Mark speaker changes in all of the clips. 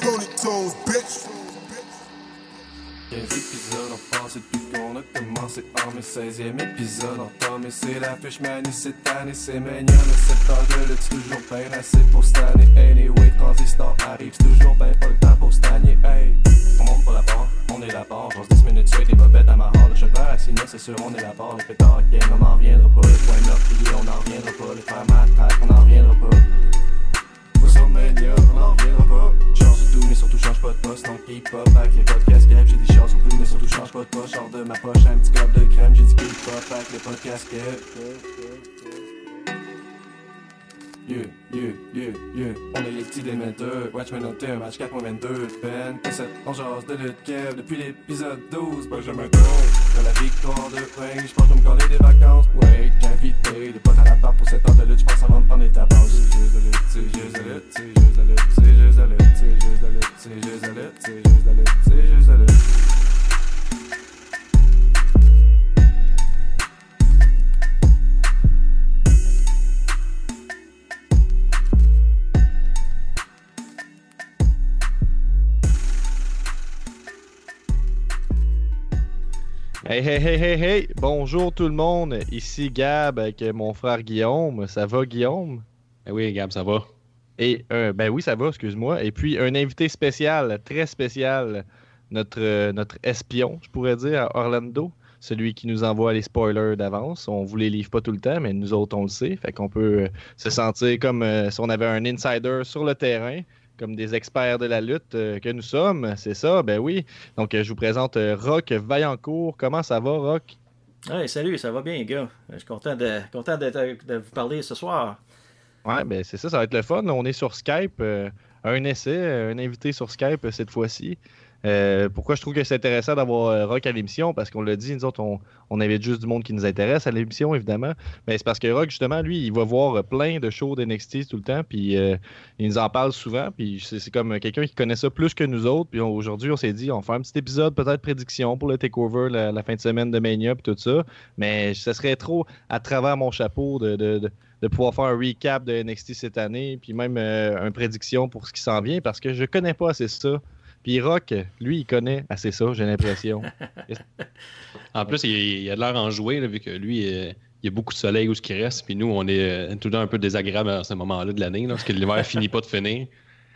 Speaker 1: Ponytails, bitch.
Speaker 2: 15 épisodes ont passé depuis qu'on a commencé en mes 16e épisode entamé c'est la fiche manie cette année c'est mignon le secteur de lutte toujours bien assez pour cette année Anyway transistor arrive toujours bien pas le temps pour stagner Hey on monte pas la barre, on est la barre J'ose 10 minutes suite et bobette à ma hall Je perds sinon c'est sûr on est la barre Les pétards game on en reviendra pas Les points meurtriers on en reviendra pas Les frères matraques on en reviendra pas WrestleMania, on en reviendra pas. Change tout, mais surtout change pas de poste. Donc keep up avec les podcasts. J'ai des chances surtout, mais surtout change pas de poste. Genre de ma poche, un petit cop de crème. J'ai dit keep up avec les podcasts Yeah, yeah, yeah, yeah. On est les petits démetteurs. Watchmen Hunter, match 4.22. Ben, P7, on jase de lutte Kev depuis l'épisode 12. Benjamin Tour. De la victoire de Wayne, j'pense que me coller des vacances. Ouais, invité, des potes à la part pour cette heure de lutte. J'pense va me prendre des tabacs. C'est juste de lutte, c'est juste de lutte, c'est juste de lutte, c'est juste de lutte, c'est juste de lutte, c'est juste de lutte, c'est juste de lutte, c'est juste de lutte.
Speaker 3: Hey, hey, hey, hey, hey! Bonjour tout le monde! Ici Gab avec mon frère Guillaume. Ça va, Guillaume?
Speaker 4: Eh oui, Gab, ça va.
Speaker 3: Et, euh, ben oui, ça va, excuse-moi. Et puis, un invité spécial, très spécial, notre, euh, notre espion, je pourrais dire, à Orlando. Celui qui nous envoie les spoilers d'avance. On vous les livre pas tout le temps, mais nous autres, on le sait. Fait qu'on peut euh, se sentir comme euh, si on avait un insider sur le terrain, comme des experts de la lutte euh, que nous sommes. C'est ça, ben oui. Donc, euh, je vous présente euh, Rock Vaillancourt. Comment ça va, Rock?
Speaker 5: Hey, salut, ça va bien, gars? Je suis content de, content de, de- vous parler ce soir.
Speaker 3: Ouais, ben c'est ça, ça va être le fun. On est sur Skype, euh, un essai, un invité sur Skype cette fois-ci. Euh, pourquoi je trouve que c'est intéressant d'avoir euh, Rock à l'émission? Parce qu'on l'a dit, nous autres, on, on avait juste du monde qui nous intéresse à l'émission, évidemment. Mais c'est parce que Rock, justement, lui, il va voir euh, plein de shows d'NXT tout le temps, puis il nous en parle souvent, puis c'est comme quelqu'un qui connaît ça plus que nous autres. Puis aujourd'hui, on s'est dit, on faire un petit épisode, peut-être prédiction pour le takeover la, la fin de semaine de Mania, puis tout ça. Mais ce serait trop à travers mon chapeau de- de- de pouvoir faire un recap de NXT cette année, puis même une prédiction pour ce qui s'en vient, parce que je connais pas assez ça. Puis Rock, lui, il connaît assez ça, j'ai l'impression.
Speaker 4: En plus, il, il a de l'air enjoué, là, vu que lui, euh, il y a beaucoup de soleil où ce qui reste, puis nous, on est euh, tout le temps un peu désagréable à ce moment-là de l'année, parce que l'hiver finit pas de finir.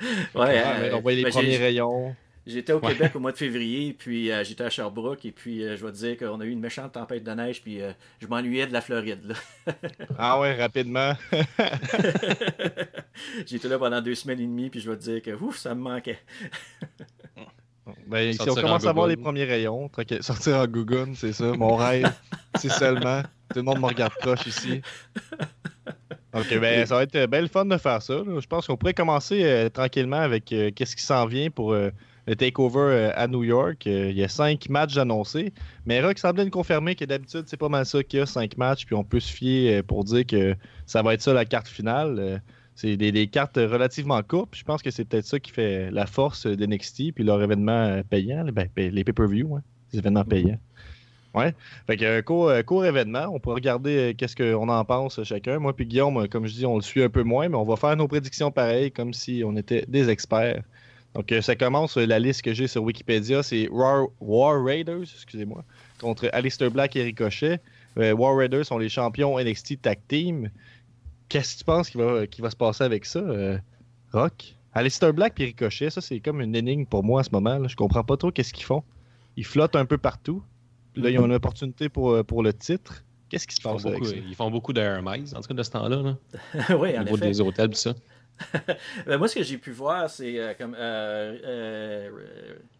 Speaker 5: Ouais,
Speaker 3: Ah, mais
Speaker 5: euh,
Speaker 3: on voit les premiers rayons.
Speaker 5: J'étais au
Speaker 4: Ouais.
Speaker 5: Québec au mois de février, puis euh, j'étais à Sherbrooke, et puis euh, je vais te dire qu'on a eu une méchante tempête de neige, puis euh, je m'ennuyais de la Floride. là.
Speaker 3: Ah ouais, rapidement.
Speaker 5: J'étais là pendant deux semaines et demie, puis je vais te dire que ouf, ça me manquait.
Speaker 3: Ben, si on commence
Speaker 4: en
Speaker 3: à voir les premiers rayons, sortir en gougoune, c'est ça, mon rêve. c'est seulement. Tout le monde me regarde proche ici. Ok, ben, ça va être bien le fun de faire ça. là. Je pense qu'on pourrait commencer euh, tranquillement avec euh, qu'est-ce qui s'en vient pour euh, le takeover euh, à New York. Euh, il y a cinq matchs annoncés. Mais Rock semblait nous confirmer que d'habitude, c'est pas mal ça qu'il y a cinq matchs, puis on peut se fier euh, pour dire que ça va être ça la carte finale. C'est des, des cartes relativement courtes. puis Je pense que c'est peut-être ça qui fait la force de NXT, puis leur événement payant, ben, les pay-per-view, ouais, les événements payants. Ouais. Fait que court, court événement. On peut regarder qu'est-ce qu'on en pense chacun. Moi puis Guillaume, comme je dis, on le suit un peu moins, mais on va faire nos prédictions pareilles, comme si on était des experts. Donc euh, ça commence, euh, la liste que j'ai sur Wikipédia, c'est War, War Raiders, excusez-moi, contre Aleister Black et Ricochet. Euh, War Raiders sont les champions NXT Tag Team. Qu'est-ce que tu penses qui va, qui va se passer avec ça, euh, Rock? Aleister Black et Ricochet, ça c'est comme une énigme pour moi en ce moment. Là. Je comprends pas trop qu'est-ce qu'ils font. Ils flottent un peu partout. Puis Là, ils ont une opportunité pour, pour le titre. Qu'est-ce qui se
Speaker 4: Ils
Speaker 3: passe avec
Speaker 4: beaucoup,
Speaker 3: ça?
Speaker 4: ils font beaucoup d'Hermes, en tout cas de ce temps-là, là,
Speaker 5: oui,
Speaker 4: au
Speaker 5: en
Speaker 4: niveau
Speaker 5: effet.
Speaker 4: des hôtels, tout ça.
Speaker 5: Ben, moi, ce que j'ai pu voir, c'est euh, comme euh, euh,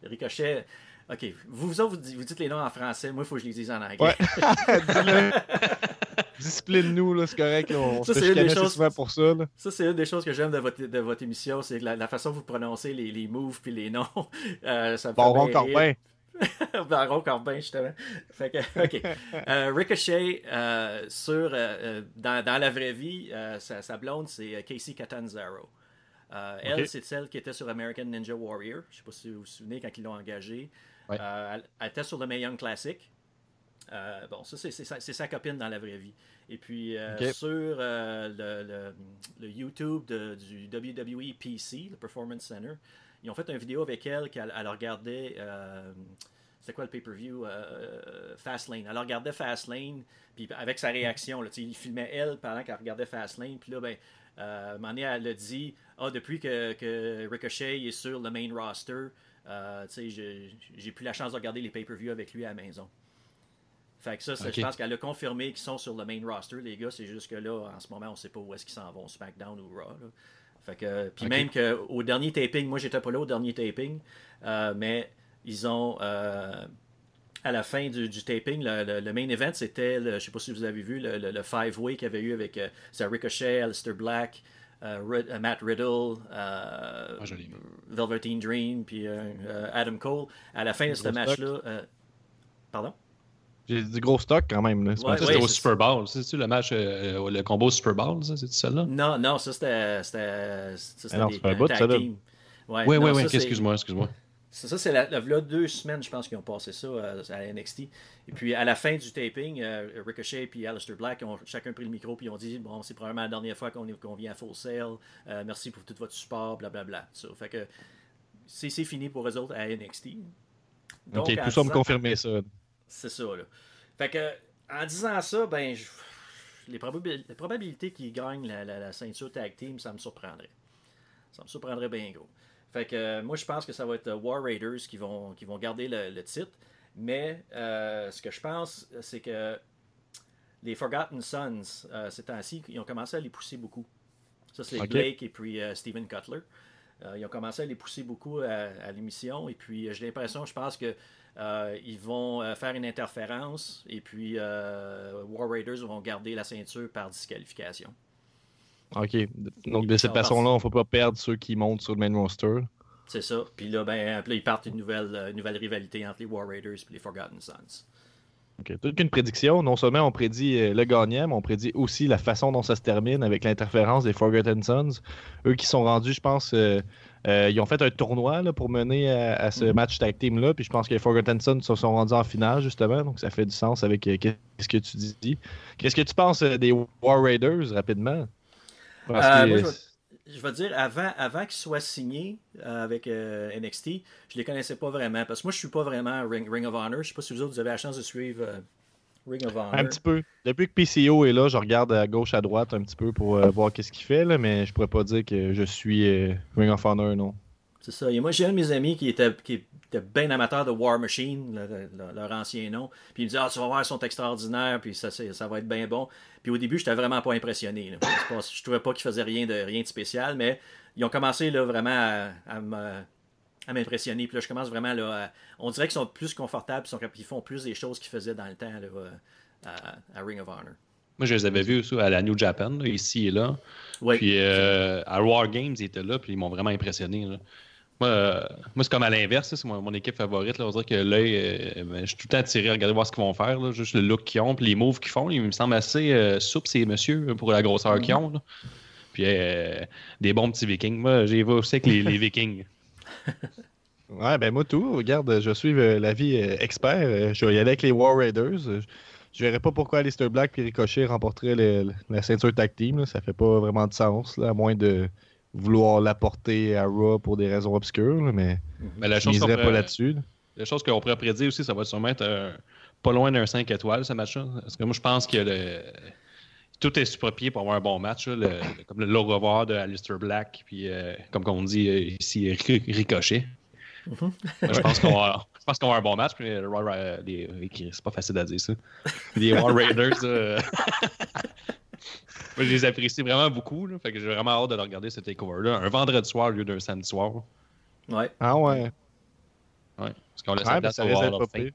Speaker 5: Ricochet. Ok, vous, vous, autres, vous dites, les noms en français, moi, il faut que je les dise en anglais.
Speaker 3: Ouais. Discipline-nous, là, c'est correct. On
Speaker 5: Ça,
Speaker 3: se
Speaker 5: c'est une des choses-
Speaker 3: souvent pour ça. là.
Speaker 5: Ça, c'est une des choses que j'aime de votre, de votre émission, c'est la, la façon dont vous prononcez les, les moves puis les noms. Euh, ça me fait
Speaker 3: Bon,
Speaker 5: bien
Speaker 3: Corbin.
Speaker 5: Baron Corbin, justement. Fait que, OK. Euh, Ricochet, euh, sur, euh, dans, dans la vraie vie, sa, sa blonde, c'est Casey Catanzaro. Elle, c'est celle qui était sur American Ninja Warrior. Je ne sais pas si vous vous souvenez quand ils l'ont engagée.
Speaker 4: Ouais.
Speaker 5: Elle, elle était sur le Mae Young Classic. Bon, ça, c'est sa, copine dans la vraie vie. Et puis sur le, le- le YouTube de- du WWE PC, le Performance Center, ils ont fait une vidéo avec elle qu'elle elle regardait. euh, c'est quoi le pay-per-view euh, Fastlane. Elle regardait Fastlane, puis avec sa réaction, là, il filmait elle pendant qu'elle regardait Fastlane, puis là, ben, euh, donné, elle a dit Ah, depuis que, que Ricochet est sur le main roster, euh, j'ai- plus la chance de regarder les pay-per-views avec lui à la maison. Fait que ça, je pense qu'elle a confirmé qu'ils sont sur le main roster, les gars. C'est juste que là, en ce moment, on sait pas où est-ce qu'ils s'en vont, SmackDown ou Raw. là. Fait que, puis même qu'au dernier taping, moi j'étais pas là au dernier taping, euh, mais ils ont euh, à la fin du, du taping, le, le- le main event, c'était, le- je sais pas si vous avez vu, le, le- le five-way qu'il y avait eu avec euh, Ricochet, Alistair Black, euh, Rid- Matt Riddle,
Speaker 4: Ah.
Speaker 5: Velveteen Dream, puis Adam Cole. À la fin de ce
Speaker 3: Gros
Speaker 5: match-là, euh, pardon?
Speaker 3: J'ai du gros stock quand même. C'est
Speaker 5: Ouais,
Speaker 3: pas
Speaker 4: Ça,
Speaker 3: ça.
Speaker 4: c'était au
Speaker 5: c'est-
Speaker 4: Super Bowl. C'est-tu le match, euh, le combo Super Bowl, ça? C'est-tu celle-là?
Speaker 5: Non, non, ça c'était. c'était- ça, c'était
Speaker 3: Ah non,
Speaker 5: des-
Speaker 3: c'est pas un
Speaker 5: un
Speaker 3: bout,
Speaker 5: tag
Speaker 3: ça, là.
Speaker 5: team. Ouais,
Speaker 4: Oui,
Speaker 5: non,
Speaker 4: oui,
Speaker 5: ça,
Speaker 4: oui.
Speaker 5: c'est-
Speaker 4: Excuse-moi, excuse-moi.
Speaker 5: C'est ça, c'est la, la- deux semaines, je pense, qu'ils ont passé ça euh, à NXT. Et puis, à la fin du taping, euh, Ricochet et Aleister Black ont chacun pris le micro puis ils ont dit Bon, c'est probablement la dernière fois qu'on vient à Full Sail. Euh, merci pour tout votre support, blablabla. Ça Fait que c'est c'est fini pour eux autres à NXT. Donc,
Speaker 3: tout ça me confirmer ça.
Speaker 5: C'est ça, là. Fait que, en disant ça, ben, je- les, probabil- les probabilités qu'ils gagnent la, la- la ceinture tag team, ça me surprendrait. Ça me surprendrait bien gros. Fait que, euh, moi, je pense que ça va être euh, War Raiders qui vont, qui vont garder le, le titre. Mais, euh, ce que je pense, c'est que les Forgotten Sons, euh, ces temps-ci, ils ont commencé à les pousser beaucoup. Ça, c'est. Blake et puis Steven Cutler. Ils ont commencé à les pousser beaucoup à, à l'émission. Et puis, j'ai l'impression, je pense que euh, ils vont euh, faire une interférence. Et puis, euh, War Raiders vont garder la ceinture par disqualification.
Speaker 3: Ok. Donc, de cette façon-là, on ne faut pas perdre ceux qui montent sur le main roster.
Speaker 5: C'est ça. Puis là, ben, là, ils partent une nouvelle, une nouvelle rivalité entre les War Raiders et les Forgotten Sons.
Speaker 3: Ok, Toute une prédiction. Non seulement on prédit le gagnant, mais on prédit aussi la façon dont ça se termine avec l'interférence des Forgotten Sons. Eux qui sont rendus, je pense, euh, euh, ils ont fait un tournoi là, pour mener à, à ce
Speaker 5: Mhm.
Speaker 3: match tag team-là. Puis je pense que les Forgotten Sons se sont rendus en finale, justement. Donc ça fait du sens avec euh, qu'est-ce que tu dis. Qu'est-ce que tu penses euh, des War Raiders, rapidement? Parce
Speaker 5: Euh,
Speaker 3: que-
Speaker 5: moi, je vais- Je vais dire, avant, avant qu'ils soient signés avec euh, NXT, je les connaissais pas vraiment. Parce que moi, je suis pas vraiment Ring, Ring of Honor. Je sais pas si vous autres, vous avez la chance de suivre euh, Ring of Honor.
Speaker 3: Un petit peu. Depuis que PCO est là, je regarde à gauche, à droite un petit peu pour euh, voir qu'est-ce qu'il fait, là, mais je pourrais pas dire que je suis euh, Ring of Honor, non.
Speaker 5: C'est ça. Et moi, j'ai un de mes amis qui était, qui était bien amateur de War Machine, le- le- leur ancien nom. Puis il me dit Ah, tu vas voir, ils sont extraordinaires, puis ça, ça va être bien bon. Puis au début, j'étais vraiment pas impressionné. là. Je trouvais pas qu'ils faisaient rien de, rien de spécial, mais ils ont commencé là, vraiment à, à me- à m'impressionner. Puis là, je commence vraiment là. à- on dirait qu'ils sont plus confortables, ils, sont, ils font plus des choses qu'ils faisaient dans le temps là, à, à Ring of Honor.
Speaker 4: Moi, je les avais vus aussi à la New Japan, là, ici et là.
Speaker 5: Oui.
Speaker 4: Puis euh, à War Games, ils étaient là, puis ils m'ont vraiment impressionné. là. Moi, euh, moi c'est comme à l'inverse, c'est mon, mon équipe favorite. Là. On dirait que l'œil, euh, ben, je suis tout le temps attiré à regarder voir ce qu'ils vont faire. là. Juste le look qu'ils ont, puis les moves qu'ils font. Ils me semblent assez souples, ces messieurs, pour la grosseur qu'ils ont. là. Puis des bons petits vikings. Moi, j'ai vu aussi avec les, les vikings.
Speaker 3: Ouais, ben moi tout, regarde, je suis euh, l'avis euh, expert. euh, je vais y aller avec les War Raiders. Euh, Je verrais pas pourquoi Alistair Black et Ricochet remporteraient le- la ceinture tag team. là. Ça fait pas vraiment de sens, là, à moins de vouloir l'apporter à Raw pour des raisons obscures. là, mais
Speaker 4: Mais la
Speaker 3: je miserais pas là-dessus. là.
Speaker 4: La chose qu'on pourrait prédire aussi, ça va sûrement être un- pas loin d'un 5 étoiles, ce match-là. Parce que moi, je pense que le- tout est supropié pour avoir un bon match. là. Le- le- comme le low revoir de Alistair Black, puis euh, comme on dit euh, ici, Ri- Ricochet. Moi, je pense qu'on va, je pense qu'on va avoir un bon match. Puis, euh, les- c'est pas facile à dire ça. Les War Raiders, euh, moi, je les apprécie vraiment beaucoup. là. fait que j'ai vraiment hâte de regarder ce takeover-là. Un vendredi soir au lieu d'un samedi soir.
Speaker 5: Ouais.
Speaker 3: Ah ouais.
Speaker 4: Ouais, parce qu'on laisse
Speaker 3: Ouais,
Speaker 4: la place
Speaker 3: ça
Speaker 4: Hall of Fame.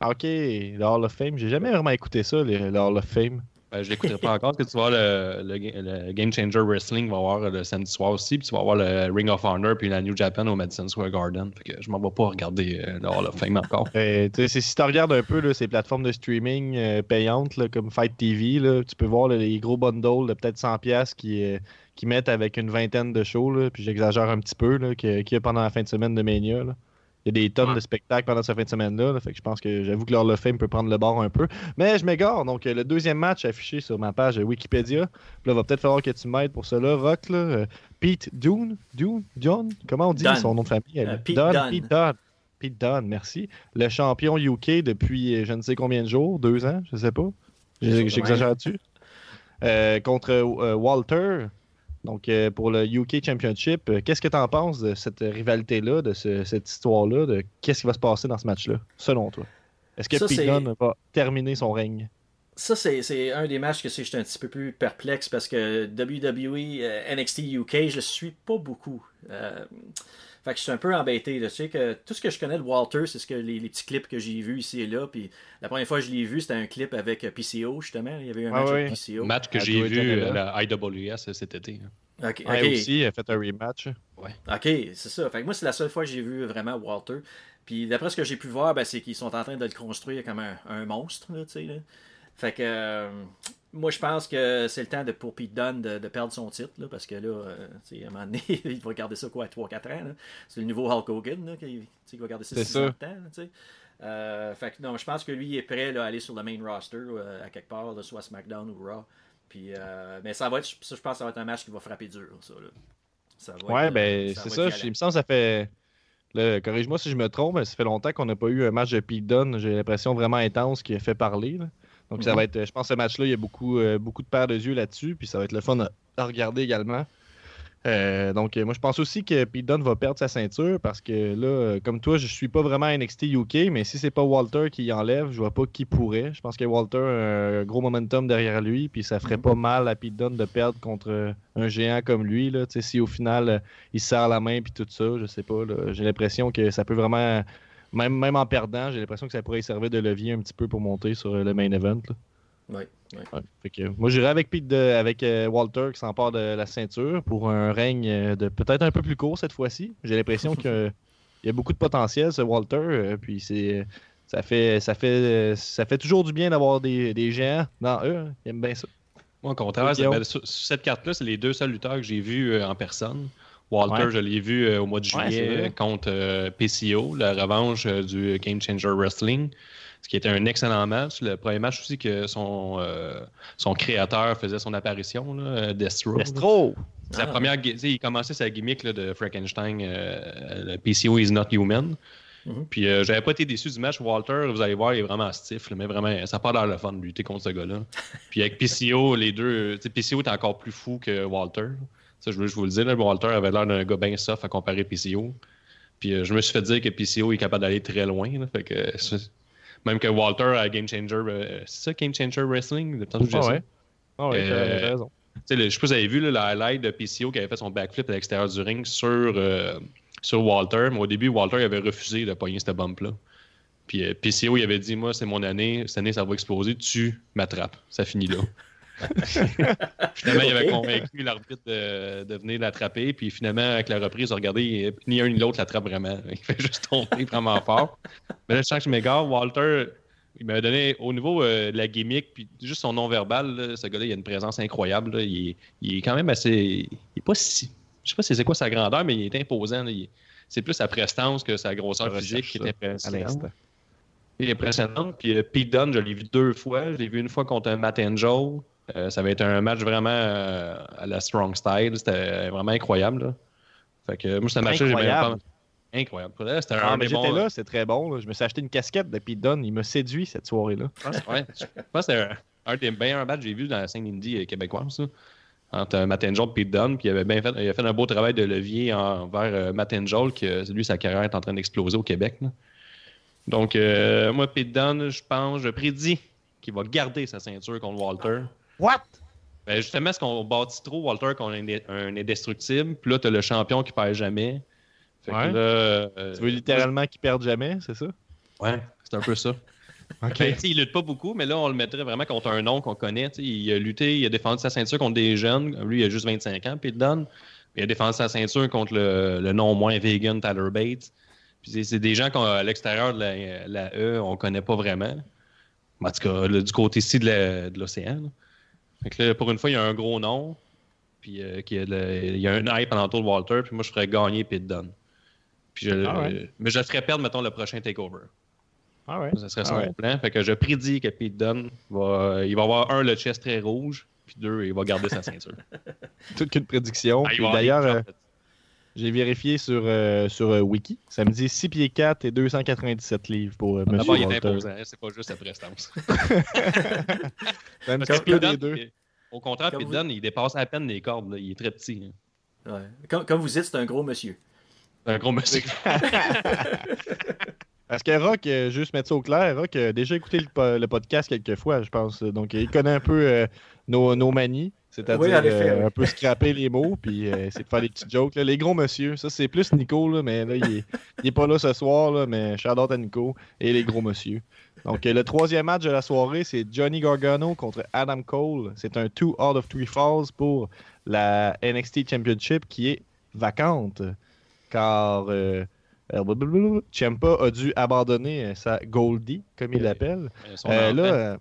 Speaker 3: Ah, ok, le Hall of Fame. J'ai jamais vraiment écouté ça, le Hall of Fame.
Speaker 4: Ben, je l'écouterai pas encore, parce que tu vas le, le, ga- le Game Changer Wrestling va avoir le samedi soir aussi, puis tu vas voir le Ring of Honor puis la New Japan au Madison Square Garden. Fait que je m'en vais pas regarder euh, le Hall of Fame encore.
Speaker 3: C'est- si tu regardes un peu ces plateformes de streaming euh, payantes comme Fight TV, tu peux voir les gros bundles de peut-être 100$ qui, euh, qui mettent avec une vingtaine de shows. Puis j'exagère un petit peu qu'il y a pendant la fin de semaine de Mania. Il y a des tonnes
Speaker 4: Ouais.
Speaker 3: de spectacles pendant cette fin de semaine-là. là, fait que je pense que j'avoue que leur le fame peut prendre le bord un peu. Mais je m'égare. Donc, euh, le deuxième match affiché sur ma page Wikipédia. Puis là, va peut-être falloir que tu m'aides pour cela, Rock. Là. Euh, Pete Dune, Dune, John, comment on dit
Speaker 5: Dunn.
Speaker 3: son nom de famille?
Speaker 5: Euh? Pete
Speaker 3: Dunn,
Speaker 5: Dunn.
Speaker 3: Pete Dunn. Pete Dunn, merci. Le champion UK depuis je ne sais combien de jours, deux ans, je sais pas. J'ai-
Speaker 5: Quelque chose de
Speaker 3: J'exagère dessus. Euh, contre euh, Walter, donc euh, pour le UK Championship. Euh, Qu'est-ce que tu en penses de cette rivalité-là, de ce- cette histoire-là, de qu'est-ce qui va se passer dans ce match-là, selon toi? Est-ce que Dunne va terminer son règne?
Speaker 5: Ça, c'est un des matchs que j'étais un petit peu plus perplexe parce que WWE, euh, NXT UK, je le suis pas beaucoup. Euh, fait que je suis un peu embêté. là. Tu sais que tout ce que je connais de Walter, c'est ce que les, les petits clips que j'ai vus ici et là. Puis la première fois que je l'ai vu, c'était un clip avec euh, PCO, justement. Il y avait eu un
Speaker 3: Ah
Speaker 5: match
Speaker 3: oui.
Speaker 5: avec PCO.
Speaker 4: Match que j'ai vu à la IWS cet été. hein.
Speaker 5: Ok,
Speaker 3: Ouais, aussi, il a fait un rematch.
Speaker 5: OK, c'est ça. Fait que moi, c'est la seule fois que j'ai vu vraiment Walter. Puis d'après ce que j'ai pu voir, ben, c'est qu'ils sont en train de le construire comme un, un monstre. Là, tu sais, là. Fait que euh, moi, je pense que c'est le temps de, pour Pete Dunne de, de perdre son titre. Là, parce que là, euh, à un moment donné, il va garder ça quoi, à 3-4 ans. C'est le nouveau Hulk Hogan là, qui, va garder ça
Speaker 3: C'est
Speaker 5: 6
Speaker 3: ça.
Speaker 5: ans. Euh, fait que non, je pense que lui il est prêt là, à aller sur le main roster euh, à quelque part, là, soit SmackDown ou Raw. Puis, euh, mais ça va être, ça, je pense que ça va être un match qui va frapper dur. Ça. Ça va
Speaker 3: Ouais,
Speaker 5: être,
Speaker 3: ben c'est ça. Il me semble que ça fait. Corrige-moi si je me trompe, mais ça fait longtemps qu'on n'a pas eu un match de Pete Dunne. J'ai l'impression vraiment intense qui a fait parler. là. Donc ça
Speaker 5: Mhm.
Speaker 3: va être. Je pense que ce match-là, il y a beaucoup, euh, beaucoup de paires de yeux là-dessus. Puis ça va être le fun à, à regarder également. Euh, donc euh, moi je pense aussi que Pete Dunne va perdre sa ceinture parce que là, euh, comme toi, je suis pas vraiment NXT UK, mais si c'est pas Walter qui enlève, je vois pas qui pourrait. Je pense que Walter a un gros momentum derrière lui, puis ça ferait pas mal à Pete Dunne de perdre contre euh, un géant comme lui. Là. Tu sais, Si au final euh, il se serre la main puis tout ça, je sais pas. J'ai l'impression que ça peut vraiment, même, même en perdant, j'ai l'impression que ça pourrait servir de levier un petit peu pour monter sur euh, le main event. là.
Speaker 5: Ouais, ouais.
Speaker 3: Ouais. Fait que, moi, j'irais avec, Pete de- avec euh, Walter qui s'empare de la ceinture pour un règne euh, de peut-être un peu plus court cette fois-ci. J'ai l'impression qu'il y a beaucoup de potentiel, ce Walter. euh, puis c'est. Ça fait, ça, fait, ça fait toujours du bien d'avoir des, des géants dans eux. hein. Ils aiment bien ça.
Speaker 4: Moi, au contraire, ben, sur, cette carte-là, c'est les deux seuls lutteurs que j'ai vus euh, en personne. Walter,
Speaker 3: Ouais.
Speaker 4: je l'ai vu euh, au mois de juillet contre euh, PCO, la revanche euh, du Game Changer Wrestling, ce qui était un excellent match. Le premier match aussi que son, son créateur faisait son apparition, là, Destro.
Speaker 3: Destro!
Speaker 4: Sa
Speaker 5: Ah.
Speaker 4: première, il commençait sa gimmick là, de Frankenstein, le PCO is not human.
Speaker 5: Mhm.
Speaker 4: Puis euh, j'avais pas été déçu du match. Walter, vous allez voir, il est vraiment stiff, là, mais vraiment, ça n'a pas l'air le fun de lutter contre ce gars-là. Puis avec PCO, les deux, PCO est encore plus fou que Walter. Ça, je veux juste vous le dire, là, Walter avait l'air d'un gars bien soft à comparer PCO. Puis euh, je me suis fait dire que PCO est capable d'aller très loin. là, fait que, c'est- même que Walter à Game Changer, euh, c'est ça, Game Changer Wrestling? Que j'ai
Speaker 3: Ah
Speaker 4: ça.
Speaker 3: ouais. Ah ouais,
Speaker 4: Euh,
Speaker 3: raison.
Speaker 4: Tu sais, le- je sais pas si vous avez vu le highlight de PCO qui avait fait son backflip à l'extérieur du ring sur, euh, sur Walter. Mais au début, Walter avait refusé de pogner cette bump-là. Puis euh, PCO, il avait dit Moi, c'est mon année, cette année, ça va exploser, tu m'attrapes. Ça finit là. finalement, il avait convaincu l'arbitre de, de venir l'attraper. Puis finalement, avec la reprise, regardez, ni un ni l'autre l'attrape vraiment. Il fait juste tomber vraiment fort. Mais là, je sens que je m'égare. Walter, il m'avait donné, au niveau euh, de la gimmick, puis juste son non-verbal, ce gars-là, il a une présence incroyable. là. Il, est, il est quand même assez. Il est pas si. Je sais pas si c'est quoi sa grandeur, mais il est imposant. là. Il- c'est plus sa prestance que sa grosseur
Speaker 3: Je
Speaker 4: physique qui est impressionnante.
Speaker 3: l'instant.
Speaker 4: Il est impressionnant. Puis euh, Pete Dunne, je l'ai vu deux fois. Je l'ai vu une fois contre un Matt Angel. Euh, ça va être un match vraiment euh, à la strong style. C'était vraiment incroyable. là. Fait que moi, ce match-là, j'ai bien
Speaker 3: Incroyable.
Speaker 4: pas. Incroyable. C'était un
Speaker 3: Ah, mais j'étais là, c'est très bon. là. Je me suis acheté une casquette de Pete Dunne. Il m'a séduit cette soirée-là.
Speaker 4: Ouais, je pense que c'était un, un des meilleurs matchs que j'ai vu dans la scène indie euh, québécoise. ça. Entre euh, Matt Angel et Pete Dunne. Puis il avait, bien fait, il a fait un beau travail de levier envers euh, Matt Angel, que lui, sa carrière est en train d'exploser au Québec. là. Donc, euh, moi, Pete Dunne, je pense, je prédis qu'il va garder sa ceinture contre Walter.
Speaker 3: What?
Speaker 4: Ben, justement, est-ce qu'on bâtit trop Walter qu'on est un, indestructible? Puis là, tu as le champion qui perd jamais. Fait que là, euh,
Speaker 3: Tu veux littéralement qu'il perde jamais, c'est ça?
Speaker 4: Ouais, c'est un peu ça. Ben, tu sais, il lutte pas beaucoup, mais là, on le mettrait vraiment contre un nom qu'on connaît. Il a lutté, il a défendu sa ceinture contre des jeunes. Lui, il a juste 25 ans, Pete Dunne. Il a défendu sa ceinture contre le, le non moins vegan Tyler Bates. Puis c'est- des gens qu'à l'extérieur de la, la E, on connaît pas vraiment. En tout cas, là, du côté-ci de la- de l'océan. Fait que là, pour une fois, il y a un gros nom. Puis euh, qu'il y a le- il y a un hype en de Walter. Puis moi, je ferais gagner Pete Dunne. Puis je,
Speaker 3: Ah ouais.
Speaker 4: Mais je ferais perdre, mettons, le prochain takeover.
Speaker 3: Ah ouais.
Speaker 4: Ça serait
Speaker 3: Ah ouais.
Speaker 4: mon plan. Fait que je prédis que Pete Dunne va, il va avoir un, le chest très rouge, puis deux, il va garder sa ceinture.
Speaker 3: Toute qu'une prédiction.
Speaker 4: Ah,
Speaker 3: D'ailleurs, euh. J'ai vérifié sur, euh, sur euh, Wiki. Ça me dit 6 pieds 4 et 297 livres pour euh, Monsieur
Speaker 4: D'abord, il est imposant, hein, c'est pas juste sa prestance.
Speaker 3: C'est un
Speaker 4: Parce
Speaker 3: petit
Speaker 4: que
Speaker 3: peu des deux.
Speaker 4: il- au contraire,
Speaker 5: Comme
Speaker 4: Pete
Speaker 5: vous-
Speaker 4: Dunne, il dépasse à peine les cordes. là. Il est très petit. hein.
Speaker 5: Ouais. Comme, comme vous dites, c'est un gros monsieur.
Speaker 4: C'est un gros monsieur.
Speaker 3: Parce que Rock, euh, juste mettre ça au clair, Rock a déjà écouté le, po- le podcast quelques fois, je pense. Donc, il connaît un peu euh, nos, nos manies, c'est-à-dire
Speaker 5: Oui,
Speaker 3: euh, un peu scraper les mots, puis euh, essayer de faire des petites jokes. là. Les gros monsieur, ça c'est plus Nico, là, mais là, il est, il est pas là ce soir, là, mais shout out à Nico et les gros monsieur. Donc, euh, le troisième match de la soirée, c'est Johnny Gargano contre Adam Cole. C'est un two out of three falls pour la NXT Championship qui est vacante. Car euh, euh, Ciampa a dû abandonner euh, sa Goldie, comme il l'appelle. Euh, là, euh,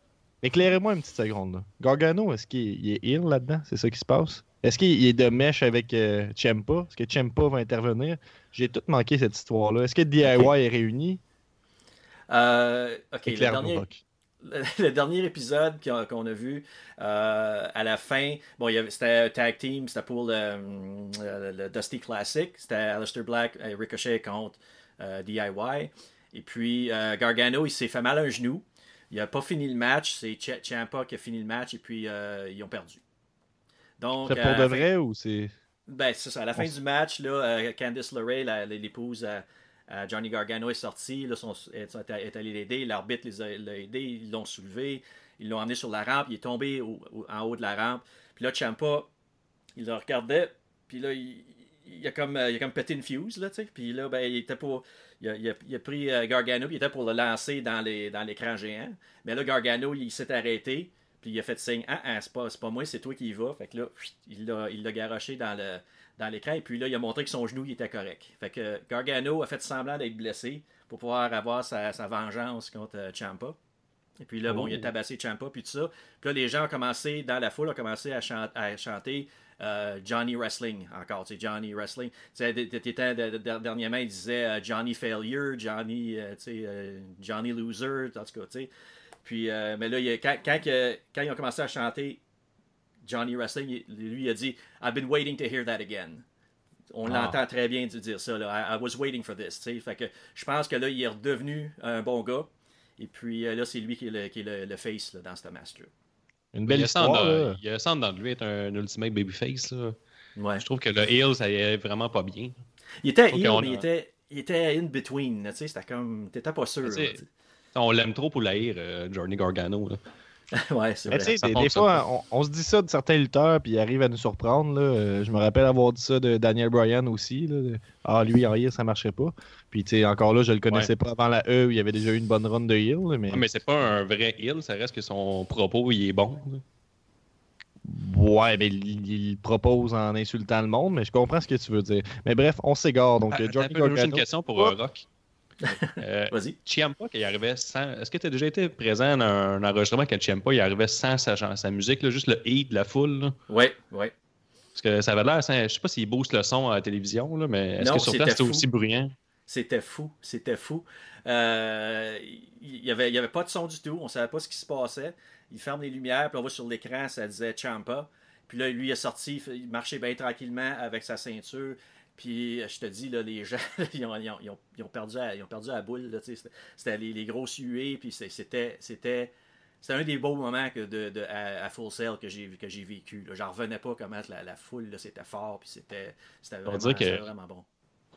Speaker 3: éclairez-moi une petite seconde. là. Gargano, est-ce qu'il il est heal là-dedans? C'est ça qui se passe? Est-ce qu'il il est de mèche avec euh, Ciampa? Est-ce que Ciampa va intervenir? J'ai tout manqué cette histoire-là. Est-ce que DIY est réuni?
Speaker 5: Euh, ok, le dernier, le, dernier épisode qu'on a, vu, euh, à la fin, bon, c'était tag team, c'était pour le, le Dusty Classic, c'était Aleister Black et Ricochet contre DIY. Et puis, Gargano, il s'est fait mal à un genou. Il n'a pas fini le match, c'est Ch- Ciampa qui a fini le match et puis euh, ils ont perdu. Donc,
Speaker 3: C'est
Speaker 5: à
Speaker 3: pour de
Speaker 5: fin-
Speaker 3: vrai ou c'est.
Speaker 5: ben, c'est ça. À la fin du match, là, euh, Candice LeRae, l'épouse à, Johnny Gargano, est sortie. Là, son, est, allée l'aider. L'arbitre les a, l'a aidé. Ils l'ont soulevé. Ils l'ont emmené sur la rampe. Il est tombé au- en haut de la rampe. Puis là, Champa, il le regardait. Puis là, il, il a comme, euh, il a comme pété une fuse. Là, tu sais. puis là, ben, il était pour. Il a, il a- il a pris euh, Gargano. Puis il était pour le lancer dans, les, dans l'écran géant. Mais là, Gargano, il s'est arrêté. Puis il a fait signe Ah, ah c'est pas, c'est pas moi, c'est toi qui y vas. Fait que là, il l'a, il l'a garoché dans, le, dans l'écran. Et puis là, il a montré que son genou il était correct. Fait que Gargano a fait semblant d'être blessé pour pouvoir avoir sa, sa vengeance contre euh, Ciampa. Et puis là, bon, il a tabassé Ciampa, puis tout ça. Puis là, les gens ont commencé, dans la foule, ont commencé à, chan- à chanter euh, Johnny Wrestling encore, tu sais, Johnny Wrestling. Tu sais, dernièrement, il disait euh, Johnny Failure, Johnny, euh, tu sais, Johnny Loser, en tout cas, tu sais. Puis, mais là, il quand, quand, ils ont commencé à chanter Johnny Wrestling, lui, il a dit I've been waiting to hear that again. On
Speaker 3: Ah.
Speaker 5: l'entend très bien de dire ça. Là. I, I was waiting for this. tu sais. Fait que je pense que là, il est redevenu un bon gars. Et puis là, c'est lui qui est le, qui est le, le face là, dans ce match-là.
Speaker 3: Une belle
Speaker 4: il,
Speaker 3: histoire.
Speaker 4: il semble dans lui être un ultimate babyface. Là.
Speaker 5: Ouais.
Speaker 4: Je trouve que le heel, ça y est vraiment pas bien.
Speaker 5: Il était heel, mais il
Speaker 4: a-
Speaker 5: était, il était in between. là, tu sais, C'était comme. T'étais pas sûr. Là.
Speaker 4: On l'aime trop pour l'haïr, euh, Johnny Gargano. là.
Speaker 5: ouais, c'est
Speaker 3: Mais tu
Speaker 5: vrai.
Speaker 3: des, des fois, on, on se dit ça de certains lutteurs, puis ils arrivent à nous surprendre. Là. Euh, Je me rappelle avoir dit ça de Daniel Bryan aussi. Là. Ah, lui, en heel, ça marchait pas. Puis, tu sais, encore là, je le connaissais pas avant la E, où il y avait déjà eu une bonne run de heel. là, mais...
Speaker 4: Ah, mais c'est pas un vrai heel, ça reste que son propos, il est bon. là.
Speaker 3: Ouais, mais il, il propose en insultant le monde, mais je comprends ce que tu veux dire. Mais bref, on s'égare. Donc,
Speaker 4: Ah,
Speaker 3: Johnny
Speaker 4: une question pour euh, Rock. Euh,
Speaker 5: Vas-y.
Speaker 4: Ciampa, qui arrivait sans. Est-ce que tu as déjà été présent dans un enregistrement quand Ciampa il arrivait sans sa, sa musique, là, juste le hit de la foule? là?
Speaker 5: Ouais, ouais.
Speaker 4: Parce que ça avait l'air. Je sais pas s'il booste le son à la télévision, là, mais est-ce que sur place
Speaker 5: c'était
Speaker 4: aussi bruyant?
Speaker 5: C'était fou, c'était fou. Euh, il n'y avait, y avait pas de son du tout, on savait pas ce qui se passait. Il ferme les lumières, puis on voit sur l'écran, ça disait Champa. Puis là, lui il est sorti, il marchait bien tranquillement avec sa ceinture. Puis je te dis, là, les gens, ils ont, ils ont- ils ont- ils ont perdu, à, ils ont perdu la boule. C'était les, les grosses huées, puis c'était c'était c'était un des beaux moments que de, de- à, à Full Sail que j'ai que j'ai vécu. là. J'en revenais pas comment la, la foule, là, c'était fort, puis c'était c'était vraiment,
Speaker 4: que-
Speaker 5: vraiment bon.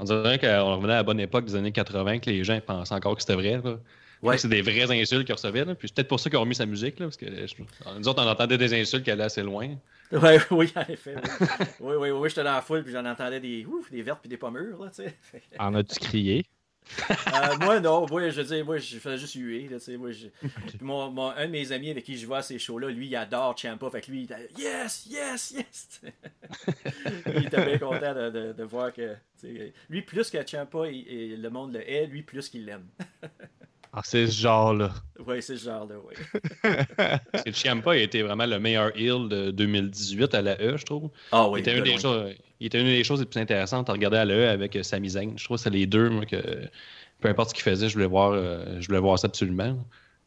Speaker 4: On dirait qu'on revenait à la bonne époque des années 80, que les gens pensaient encore que c'était vrai. là.
Speaker 5: Ouais.
Speaker 4: C'est des vraies insultes qu'ils recevaient. Là. Puis c'est peut-être pour ça qu'ils ont mis sa musique. Là, parce que je- nous autres, on entendait des insultes qui allaient assez loin.
Speaker 5: Ouais, oui, en effet. Oui, oui, oui, oui, j'étais dans la foule puis j'en entendais des, ouf, des vertes puis des pommures, là, tu sais.
Speaker 3: En as-tu crié?
Speaker 5: euh, moi, non, moi, je veux dire, moi, je faisais juste huer, là, tu sais. Moi, je- Puis mon, mon- un de mes amis avec qui je vois à ces shows-là, lui, il adore Champa, fait que lui, il était, yes, yes, yes. il était bien content de, de- de voir que, tu sais, lui, plus que Champa, il- il- le monde le hait, lui, plus qu'il l'aime.
Speaker 3: Ah, c'est ce genre-là.
Speaker 5: Oui, c'est ce genre-là, oui.
Speaker 4: Parce que Ciampa a été vraiment le meilleur heel de 2018 à la E, je trouve.
Speaker 5: Ah oui,
Speaker 4: il, était une des choses, il était une des choses les plus intéressantes à regarder à la E avec euh, Sami Zayn. Je trouve que c'est les deux, moi, que peu importe ce qu'il faisait, je voulais voir, euh, je voulais voir ça absolument.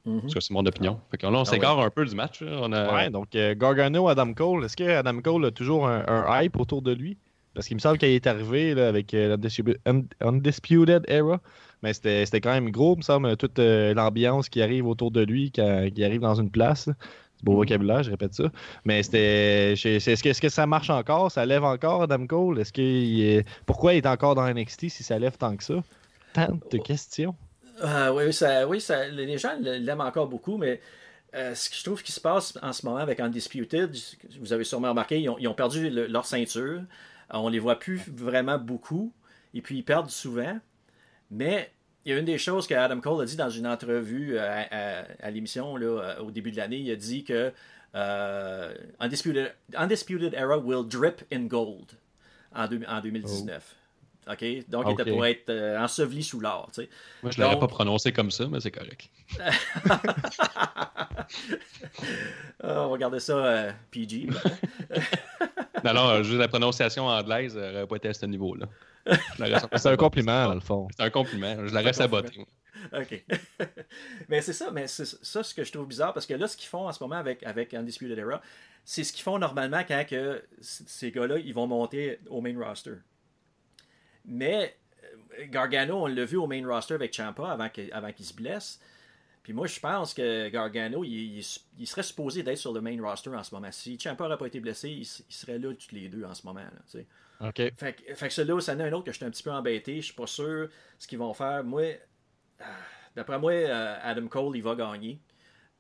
Speaker 5: Mhm.
Speaker 4: Parce que c'est mon opinion. Fait que là, on
Speaker 5: Ah
Speaker 4: s'égare un peu du match. On a...
Speaker 3: Ouais, donc euh, Gargano, Adam Cole. Est-ce que Adam Cole a toujours un, un hype autour de lui? Parce qu'il me semble qu'il est arrivé là, avec euh, l'Undisputed Un- Undisputed Era. Mais c'était quand même gros, il me semble, toute euh, l'ambiance qui arrive autour de lui, quand, qui arrive dans une place. C'est beau vocabulaire, je répète ça. Mais c'était. Est-ce que, que ça marche encore? Ça lève encore, Adam Cole? Est-ce est- Pourquoi il est encore dans NXT si ça lève tant que ça? Tant de questions.
Speaker 5: Ah, oui, ça, oui ça, les gens l'aiment encore beaucoup, mais euh, ce que je trouve qui se passe en ce moment avec Undisputed, vous avez sûrement remarqué, ils ont, ils ont perdu le- leur ceinture. On les voit plus vraiment beaucoup, et puis ils perdent souvent. Mais il y a une des choses que Adam Cole a dit dans une entrevue euh, à, à- à l'émission euh, au début de l'année. Il a dit que euh, Undisputed, Undisputed Era will drip in gold en, deux- en 2019. OK? Donc, il était
Speaker 3: Ok.
Speaker 5: pour être euh, enseveli sous l'or. tu sais.
Speaker 4: Moi, je l'aurais
Speaker 5: Donc-
Speaker 4: pas prononcé comme ça, mais c'est correct.
Speaker 5: Ah, on va garder ça euh, PG.
Speaker 4: Non, non, juste la prononciation anglaise n'aurait pas été à ce niveau-là.
Speaker 3: C'est un compliment, dans le fond.
Speaker 4: C'est un compliment. Je l'aurais saboté.
Speaker 5: OK. mais c'est ça, mais c'est ça ce que je trouve bizarre parce que là, ce qu'ils font en ce moment avec, avec Undisputed Era, c'est ce qu'ils font normalement quand que ces gars-là, ils vont monter au main roster. Mais euh, Gargano, on l'a vu au main roster avec Champa avant qu'il se blesse. Puis moi, je pense que Gargano, il, il- il serait supposé d'être sur le main roster en ce moment. Si Champa n'aurait pas été blessé, il, serait là tous les deux en ce moment. là, tu sais.
Speaker 3: OK.
Speaker 5: Fait, que- fait que celui-là, ça en a un autre que je suis un petit peu embêté. Je suis pas sûr ce qu'ils vont faire. Moi, ah, d'après moi, euh, Adam Cole, il va gagner.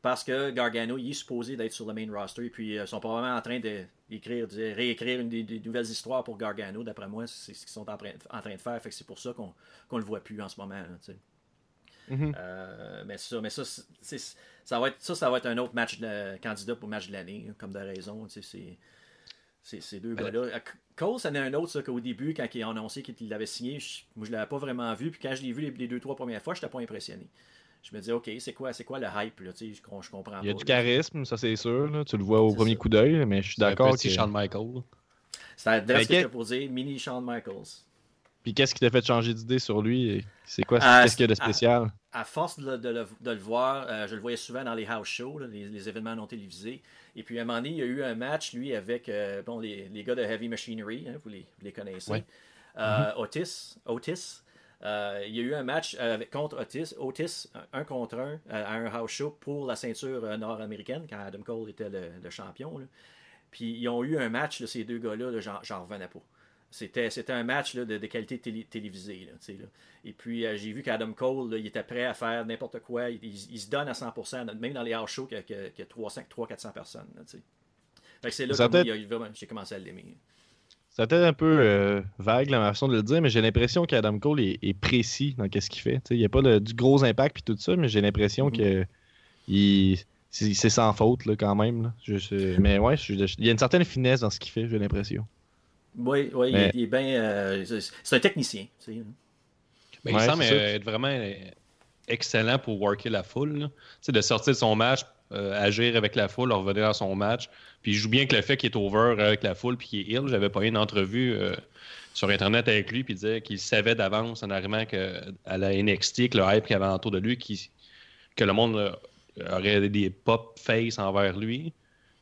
Speaker 5: Parce que Gargano, il est supposé d'être sur le main roster. Et puis, euh, ils sont probablement en train d'écrire, de réécrire une des, des nouvelles histoires pour Gargano. D'après moi, c'est ce qu'ils sont en train, en train de faire. Fait que c'est pour ça qu'on qu'on le voit plus en ce moment. là.
Speaker 3: Mhm.
Speaker 5: Euh, mais ça, mais ça, ça va être ça, ça va être un autre match de, candidat pour match de l'année, hein, comme de raison. c'est- ces deux
Speaker 4: Ben,
Speaker 5: gars-là. Cole, c'en est un autre, ça, qu'au début, quand il a annoncé qu'il l'avait signé, je- moi, je l'avais pas vraiment vu. Puis quand je l'ai vu les, les deux, trois premières fois, je n'étais pas impressionné. Je me disais, OK, c'est quoi, c'est quoi le hype, là, tu sais, je, je comprends
Speaker 3: Il y a
Speaker 5: pas,
Speaker 3: du
Speaker 5: là.
Speaker 3: charisme, ça c'est sûr. là. Tu le vois au
Speaker 5: C'est
Speaker 3: premier
Speaker 5: ça.
Speaker 3: coup d'œil, mais je suis
Speaker 4: C'est
Speaker 3: d'accord. que-
Speaker 4: Shawn Michaels.
Speaker 5: C'était
Speaker 3: Ben,
Speaker 5: ce que pour dire, mini Shawn Michaels.
Speaker 3: Puis qu'est-ce qui t'a fait changer d'idée sur lui? C'est quoi?
Speaker 5: Ah,
Speaker 3: Qu'est-ce qu'il y a de
Speaker 5: c'est-
Speaker 3: spécial?
Speaker 5: À force de, le- de le, de le voir, euh, je le voyais souvent dans les house shows, là, les, les événements non télévisés. Et puis à un moment donné, il y a eu un match, lui, avec euh, bon, les, les gars de Heavy Machinery, hein, vous, les, vous les connaissez.
Speaker 4: Ouais.
Speaker 5: Euh, Otis. Otis. Euh, il y a eu un match avec- contre Otis. Otis, un, contre un, à un house show pour la ceinture nord-américaine, quand Adam Cole était le, le champion. là. Puis ils ont eu un match, ces deux gars-là, là, j'en j'en revenais pas. C'était, c'était un match là, de, de qualité télé- télévisée. Là, là. Et puis, euh, j'ai vu qu'Adam Cole, il était prêt à faire n'importe quoi. Il, il- il se donne à 100%, même dans les house shows, qu'il y a, qu'il y a 300-400 personnes. Fait que c'est là que j'ai commencé à l'aimer.
Speaker 3: Ça peut-être un peu euh, vague la façon de le dire, mais j'ai l'impression qu'Adam Cole est, est précis dans ce qu'il fait. Il n'y a pas du gros impact puis tout ça, mais j'ai l'impression
Speaker 5: Mhm.
Speaker 3: que il, c'est sans faute là, quand même. là. Je sais- mais ouais, je- il y a une certaine finesse dans ce qu'il fait, j'ai l'impression.
Speaker 5: Oui, oui, il-
Speaker 3: Mais-
Speaker 5: il, est bien. euh, c'est- c'est un technicien. tu sais, là.
Speaker 3: Ouais,
Speaker 4: il semble
Speaker 3: c'est
Speaker 4: euh, être vraiment euh, excellent pour worker la foule. sais, de sortir de son match, euh, agir avec la foule, revenir dans son match. Puis il joue bien que le fait qu'il est over avec la foule puis qu'il est ill. J'avais pas eu une entrevue euh, sur Internet avec lui puis il disait qu'il savait d'avance en arrivant que, à la NXT, que le hype qu'il y avait autour de lui, que le monde euh, aurait des pop face envers lui.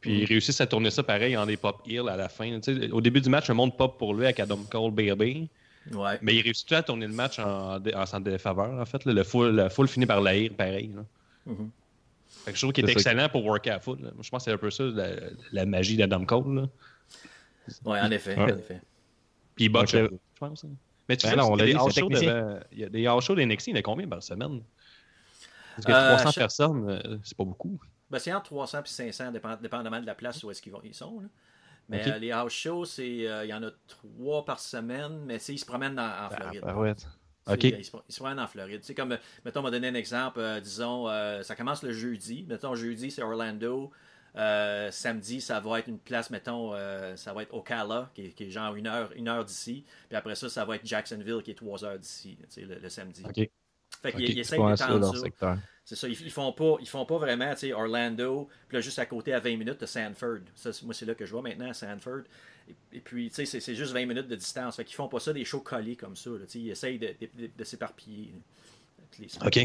Speaker 4: Puis il réussit à tourner ça pareil en des pop heal à la fin. Tu sais, au début du match, le monde pop pour lui avec Adam Cole Baby.
Speaker 5: Ouais.
Speaker 4: Mais il réussit à tourner le match en, en sans défaveur, en fait. là. Le full, la foule finit par l'haïr, pareil. là.
Speaker 5: Mhm.
Speaker 4: Fait que je trouve qu'il est, excellent pour worker à foule. là. Je pense que c'est un peu ça, la, la magie d'Adam Cole. là.
Speaker 5: Ouais, en effet.
Speaker 3: Ouais.
Speaker 5: En effet.
Speaker 4: Puis il botche, un je pense. hein. Mais tu
Speaker 3: Ben
Speaker 4: sais,
Speaker 3: non, on
Speaker 4: il y a
Speaker 3: dit,
Speaker 4: de- il y a des house shows d'NXT, il y en a combien par semaine? Parce que
Speaker 5: Euh,
Speaker 4: 300
Speaker 5: chaque-
Speaker 4: personnes, euh, c'est pas beaucoup.
Speaker 5: Ben, c'est entre 300 et 500, dépend- dépendamment de la place où est-ce qu'ils ils sont. là. Mais euh, les house shows, c'est, euh, il y en a trois par semaine, mais ils se promènent dans- en Floride.
Speaker 3: Ah, ouais.
Speaker 5: Ils, se, ils se promènent en Floride. Sais, comme, mettons, on m'a donné un exemple. euh, disons, ça commence le jeudi. Mettons, jeudi, c'est Orlando. Samedi, ça va être une place, mettons, ça va être Ocala, qui est, qui est genre une heure, une heure d'ici. Puis après ça, ça va être Jacksonville, qui est trois heures d'ici, le, le samedi. Fait qu'ils
Speaker 3: Ok,
Speaker 5: ils
Speaker 3: c'est
Speaker 5: essayent d'étendre ça.
Speaker 3: secteur.
Speaker 5: C'est ça, ils, ils font pas, ils font pas vraiment, tu sais, Orlando, puis là, juste à côté, à 20 minutes de Sanford. Ça, c'est- moi, c'est là que je vois maintenant, à Sanford. Et, et puis, tu sais, c'est- c'est juste 20 minutes de distance. Fait qu'ils font pas ça des shows collés comme ça, là, tu sais, ils essayent de, de- de- de s'éparpiller.
Speaker 4: OK.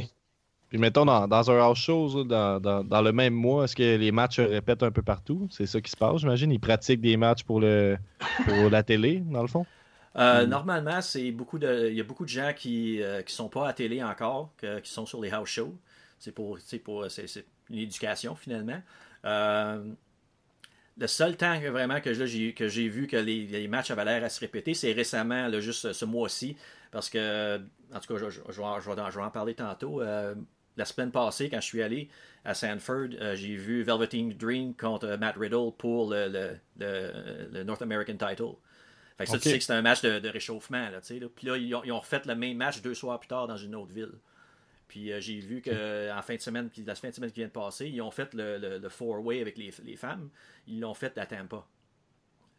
Speaker 3: Puis mettons, dans, dans un house show, dans, dans, dans le même mois, est-ce que les matchs se répètent un peu partout? C'est ça qui se passe, j'imagine? Ils pratiquent des matchs pour, le, pour la télé, dans le fond?
Speaker 5: Euh, Normalement, c'est beaucoup de, il y a beaucoup de gens qui ne sont pas à télé encore, que- qui sont sur les house shows. C'est pour, pour, c'est, une éducation finalement. Euh, le seul temps que vraiment que j'ai, que j'ai vu que les, les matchs avaient l'air à se répéter, c'est récemment, là, juste ce mois-ci, parce que, en tout cas, je, je- je vais, en- je vais parler tantôt. Euh, la semaine passée, quand je suis allé à Sanford, euh, j'ai vu Velveteen Dream contre Matt Riddle pour le, le- le- le North American title. Fait que ça, tu sais que c'est un match de, de réchauffement. Là, tu sais, là. Puis là, ils ont, ils ont refait le même match deux soirs plus tard dans une autre ville. Puis euh, j'ai vu que en fin de semaine, qui- la fin de semaine qui vient de passer, ils ont fait le, le, le four-way avec les, les femmes. Ils l'ont fait à Tampa.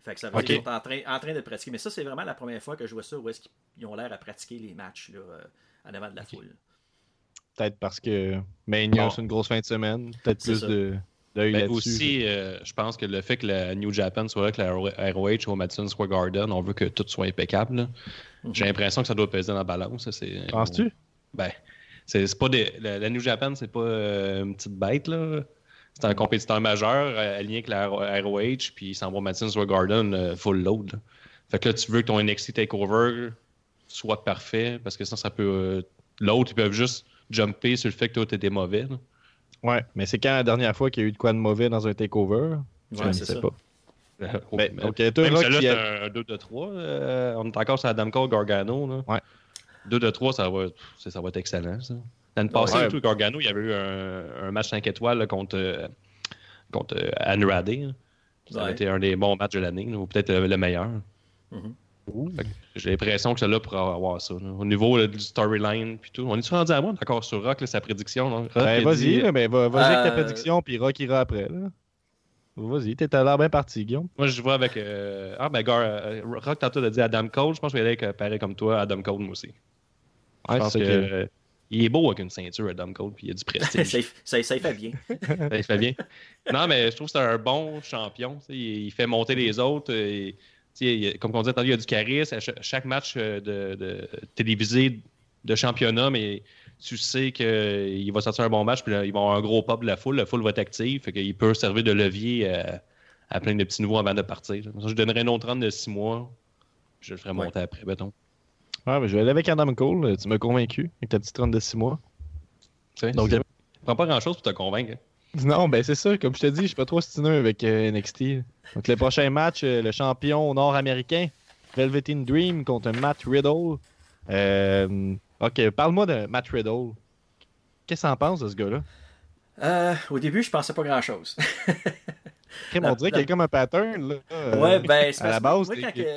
Speaker 5: Fait que ça veut dire qu'ils sont en train, en train de pratiquer. Mais ça, c'est vraiment la première fois que je vois ça où est-ce qu'ils ont l'air à pratiquer les matchs là, euh, en avant de la foule.
Speaker 3: Peut-être parce que Mania,
Speaker 4: Bon.
Speaker 3: c'est une grosse fin de semaine. Peut-être plus
Speaker 5: ça.
Speaker 3: de d'œil
Speaker 4: Ben,
Speaker 3: là-dessus.
Speaker 4: aussi, euh, je pense que le fait que la New Japan soit là, que la ROH au Madison Square Garden, on veut que tout soit impeccable. là. J'ai l'impression que ça doit peser dans la balance. ça, c'est-
Speaker 3: Penses-tu?
Speaker 4: Ben, c'est c'est pas des, la, la New Japan, c'est pas euh, une petite bête, là. C'est un compétiteur majeur euh, aligné avec la ROH, puis il s'en va au Madison Square Garden euh, full load. là. Fait que là, tu veux que ton NXT TakeOver soit parfait, parce que sinon, ça peut. euh, L'autre, ils peuvent juste jumper sur le fait que toi, t'étais mauvais. là.
Speaker 3: Ouais, mais c'est quand la dernière fois qu'il y a eu de quoi de mauvais dans un takeover? Je ne sais
Speaker 5: ça.
Speaker 3: pas.
Speaker 4: Euh,
Speaker 3: Ben,
Speaker 4: mais-
Speaker 3: ok, toi,
Speaker 4: Même celle-là,
Speaker 3: qui
Speaker 4: c'est
Speaker 3: a-
Speaker 4: un 2 de 3. on est encore sur Adam Cole Gargano. Là.
Speaker 3: Ouais.
Speaker 4: 2 de 3, ça va, ça, ça va être excellent. Ça. L'année passée,
Speaker 3: Ouais.
Speaker 4: Gargano, il y avait eu un, un match 5 étoiles là, contre, euh, contre euh, là. Ça
Speaker 5: Ouais.
Speaker 4: avait été un des bons matchs de l'année, là, ou peut-être le, le meilleur.
Speaker 5: Mhm.
Speaker 4: Que J'ai l'impression que celle-là pourrait avoir ça. là. Au niveau là, du storyline, puis tout. On est-tu rendu à moi? Encore sur Rock, là, sa prédiction?
Speaker 3: Ben, vas-y,
Speaker 4: dit-
Speaker 3: là, ben, va- vas-y avec ta
Speaker 5: Euh,
Speaker 3: prédiction, puis Rock ira après. Là. Vas-y, t'es à l'air bien parti, Guillaume.
Speaker 4: Moi, je vois avec. euh, Ah, ben, Gar... euh, Rock, tantôt, a dit Adam Cole. Je pense que je vais aller avec, pareil comme toi, Adam Cole, moi aussi. Je
Speaker 3: Ouais,
Speaker 4: pense que,
Speaker 3: ça que-
Speaker 4: il est beau avec une ceinture, Adam Cole, puis il a du prestige.
Speaker 5: ça, ça, ça fait bien.
Speaker 4: il fait bien. Non, mais je trouve que c'est un bon champion. Il, il fait monter les autres. et, comme on disait tantôt, il a du charisme. À cha- chaque match euh, de, de télévisé de championnat, mais tu sais qu'il va sortir un bon match, puis là, il va avoir un gros pop de la foule. La foule va être active, fait qu'il peut servir de levier à, à plein de petits nouveaux avant de partir. Je donnerais un autre run de six mois, puis je le ferais
Speaker 5: Ouais.
Speaker 4: monter après, béton.
Speaker 3: Ouais, ben, je vais aller avec Adam Cole. Tu m'as convaincu avec ta petite run de 6 mois. Donc,
Speaker 4: Donc, prends pas grand-chose pour te convaincre. hein.
Speaker 3: Non, ben c'est ça. Comme je te dis, je suis pas trop stineux avec euh, NXT. Donc, le prochain match, euh, le champion nord-américain, Velveteen Dream contre Matt Riddle. Euh, ok, parle-moi de Matt Riddle. Qu'est-ce que t'en penses de ce gars-là?
Speaker 5: Au début, je pensais pas grand-chose.
Speaker 3: On dirait qu'il y a comme un pattern. Là,
Speaker 5: Ouais, ben, c'est
Speaker 3: à la base,
Speaker 5: que moi,
Speaker 3: les-
Speaker 5: quand que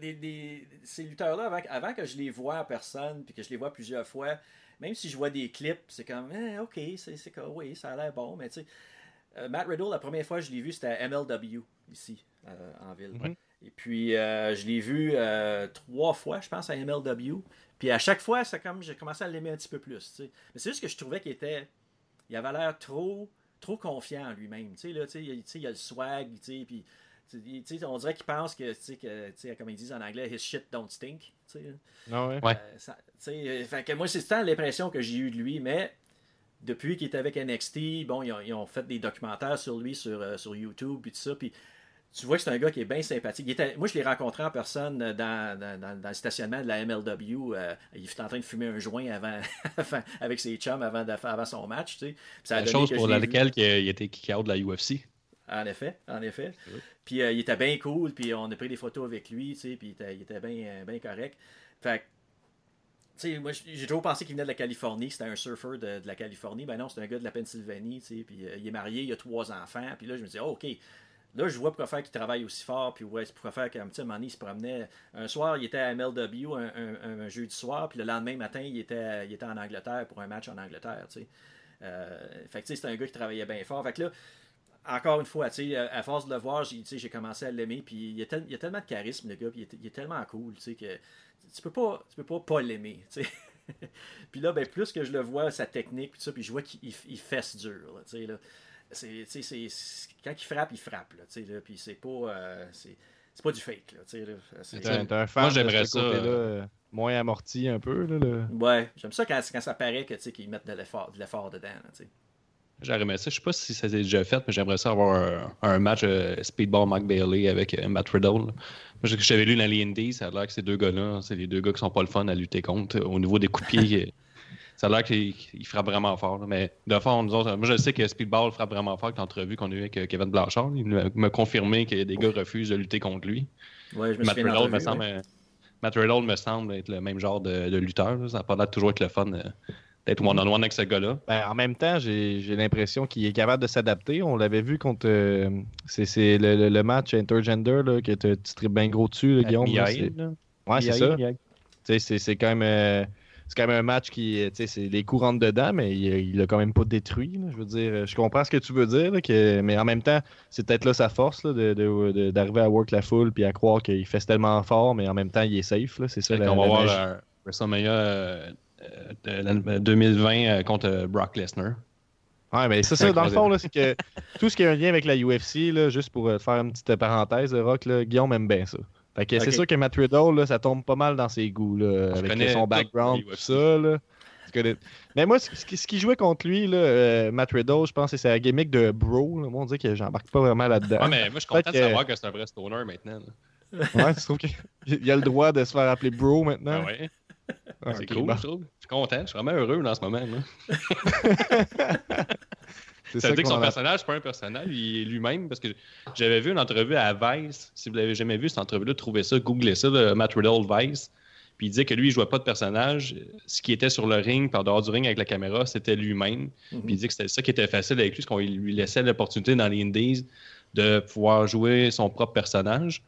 Speaker 5: les- les- ces lutteurs-là, avant, avant que je les vois en personne, puis que je les vois plusieurs fois, même si je vois des clips, c'est comme, eh, ok, c'est comme, oui, ça a l'air bon, mais tu sais, euh, Matt Riddle, la première fois que je l'ai vu, c'était à MLW, ici, euh, en ville.
Speaker 3: Mhm.
Speaker 5: Et puis, euh, je l'ai vu trois fois, je pense, à MLW. Puis à chaque fois, c'est comme, j'ai commencé à l'aimer un petit peu plus, tu sais. Mais c'est juste que je trouvais qu'il était, il avait l'air trop, trop confiant en lui-même, tu sais, là, tu sais, il, tu sais, il a le swag, tu sais, puis... on dirait qu'il pense que, tu sais, que, tu sais, comme ils disent en anglais, his shit don't stink. tu sais.
Speaker 3: Ah ouais.
Speaker 4: Ouais.
Speaker 5: Euh, ça- euh, fait que moi, c'est tant l'impression que j'ai eu de lui, mais depuis qu'il est avec NXT, bon, ils ont, ils ont fait des documentaires sur lui sur, euh, sur YouTube et tout ça, puis tu vois que c'est un gars qui est bien sympathique. Il était- moi, je l'ai rencontré en personne dans, dans- dans- dans le stationnement de la MLW. euh, il était en train de fumer un joint avant, avant- avec ses chums avant, de- avant son match, tu sais. Puis ça a
Speaker 4: La
Speaker 5: donné
Speaker 4: chose
Speaker 5: que
Speaker 4: pour laquelle il a- il était kick out de la UFC.
Speaker 5: En effet, en effet.
Speaker 4: Oui.
Speaker 5: Puis euh, il était bien cool, puis on a pris des photos avec lui, tu sais, puis il était, il était bien euh, bien correct. Fait que, tu sais, moi j'ai toujours pensé qu'il venait de la Californie, c'était un surfeur de, de la Californie. Ben non, c'est un gars de la Pennsylvanie, tu sais, puis euh, il est marié, il a trois enfants, puis là je me dis, oh, ok. Là, je vois pourquoi faire qu'il travaille aussi fort, puis ouais, pourquoi faire qu'un petit moment donné, il se promenait. Un soir, il était à MLW, un, un- un jeudi soir, puis le lendemain matin, il était, il était en Angleterre pour un match en Angleterre, tu sais. Euh, fait que, tu sais, c'est un gars qui travaillait bien fort. Fait que là, encore une fois, tu sais, à force de le voir, j'ai tu sais, j'ai commencé à l'aimer. Puis il y, a tel- il y a tellement de charisme, le gars. Puis il est, il est tellement cool, tu sais, que tu peux pas, tu peux pas, pas l'aimer. puis là, ben, plus que je le vois, sa technique, puis ça, puis je vois qu'il il fesse dur. Là, tu sais, là. C'est, tu sais, c'est- quand il frappe, il frappe. Là, tu sais, là, puis c'est pas, euh, c'est, c'est pas du fake. Là, tu sais, là. C'est-
Speaker 3: T'es un, fan
Speaker 4: Moi, j'aimerais ça, euh,
Speaker 3: euh, moins amorti un peu. Là, le-
Speaker 5: Ouais, j'aime ça quand, quand ça paraît que, tu sais, qu'ils mettent de l'effort, de l'effort dedans.
Speaker 4: Aimé ça. Je sais pas si ça s'est déjà fait, mais j'aimerais ça avoir un, un match euh, Speedball Mike Bailey avec euh, Matt Riddle. J'avais lu dans les Indies, ça a l'air que ces deux gars-là, c'est les deux gars qui sont pas le fun à lutter contre. Au niveau des coups de pied, euh, ça a l'air qu'ils ils frappent vraiment fort. là. Mais de fond, nous autres, moi je sais que Speedball frappe vraiment fort avec l'entrevue qu'on a eu avec Kevin Blanchard. Il m'a confirmé que des gars refusent de lutter contre lui.
Speaker 5: Ouais, je me
Speaker 4: Matt Riddle, me semble,
Speaker 5: ouais.
Speaker 4: Matt Riddle me semble être le même genre de, de lutteur. là. Ça n'a pas l'air toujours être le fun euh, d'être one-on-one avec ce gars-là.
Speaker 3: Ben, en même temps, j'ai j'ai l'impression qu'il est capable de s'adapter. On l'avait vu contre. euh, c'est c'est le, le- le match intergender là, que tu tripes bien gros dessus, là, Guillaume. là, c'est- Ouais, c'est ça. Tu sais, C'est c'est quand même. euh, c'est quand même un match qui, tu sais, c'est les coups rentrent dedans, mais il, il a quand même pas détruit. là. Je veux dire, je comprends ce que tu veux dire, là, que, mais en même temps, c'est peut-être là sa force là, de- de- de- d'arriver à work la foule puis à croire qu'il fait tellement fort, mais en même temps, il est safe. là. C'est ça. la-
Speaker 4: on va
Speaker 3: la
Speaker 4: voir
Speaker 3: magie.
Speaker 4: euh, WrestleMania euh, euh, de l'année 2020 euh, contre euh, Brock Lesnar.
Speaker 3: Ouais, mais c'est ça, dans le fond, c'est que tout ce qui a un lien avec la UFC, là, juste pour euh, faire une petite parenthèse, le Rock, là, Guillaume aime bien ça. Fait que c'est sûr que Matt Riddle, là, ça tombe pas mal dans ses goûts, là,
Speaker 4: Je
Speaker 3: avec
Speaker 4: connais
Speaker 3: son background, tout ça. Là. Mais moi, ce, qui- jouait contre lui, là, euh, Matt Riddle, je pense que c'est sa gimmick de bro. Là. Moi, on dit que j'embarque pas vraiment là-dedans.
Speaker 4: Ouais, mais moi, je suis content de savoir que c'est un vrai stoner maintenant. là.
Speaker 3: Ouais, tu trouves qu'il a le droit de se faire appeler bro maintenant?
Speaker 4: Ah ouais,
Speaker 3: Ah,
Speaker 4: c'est cool,
Speaker 3: bon.
Speaker 4: je trouve. Je suis content, je suis vraiment heureux dans ce moment. Là.
Speaker 3: C'est
Speaker 4: Ça veut dire que son
Speaker 3: a-
Speaker 4: personnage, c'est pas un personnage, il est lui-même. Parce que j'avais vu une entrevue à Vice. Si vous l'avez jamais vu, cette entrevue-là, trouvez ça, googlez ça, le Matt Riddle Vice. Puis il disait que lui, il jouait pas de personnage. Ce qui était sur le ring, par dehors du ring avec la caméra, c'était lui-même. Puis il dit que c'était ça qui était facile avec lui, c'est qu'on lui laissait l'opportunité dans les Indies de pouvoir jouer son propre personnage.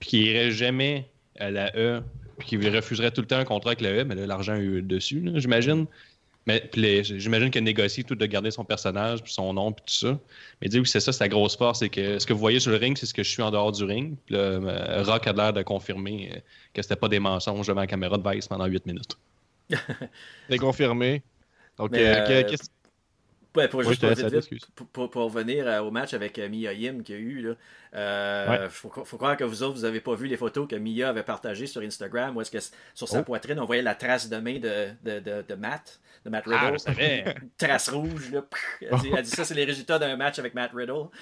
Speaker 4: Puis qu'il irait jamais à la E, puis qu'il refuserait tout le temps un contrat avec la E, mais là, l'argent est eu dessus, là, j'imagine. Mais j'imagine qu'il a négocié tout de garder son personnage, puis son nom, puis tout ça. Mais dit oui, c'est ça sa grosse force, c'est que ce que vous voyez sur le ring, c'est ce que je suis en dehors du ring. Puis là, euh, Rock a l'air de confirmer euh, que c'était pas des mensonges devant la caméra de Vice pendant 8 minutes.
Speaker 3: C'est confirmé. Donc, euh, que-
Speaker 5: euh,
Speaker 3: qu'est-ce-
Speaker 5: Ouais, pour, juste vite, vite, pour revenir euh, au match avec euh, Mia Yim qu'il y a eu, là, euh,
Speaker 3: Ouais.
Speaker 5: faut, faut croire que vous autres, vous n'avez pas vu les photos que Mia avait partagées sur Instagram où est-ce que sur sa
Speaker 3: Oh.
Speaker 5: poitrine, on voyait la trace de main de, de, de, de Matt, de Matt Riddle.
Speaker 4: Ah, je savais.
Speaker 5: Une trace rouge, là. Elle dit, elle dit ça, c'est les résultats d'un match avec Matt Riddle.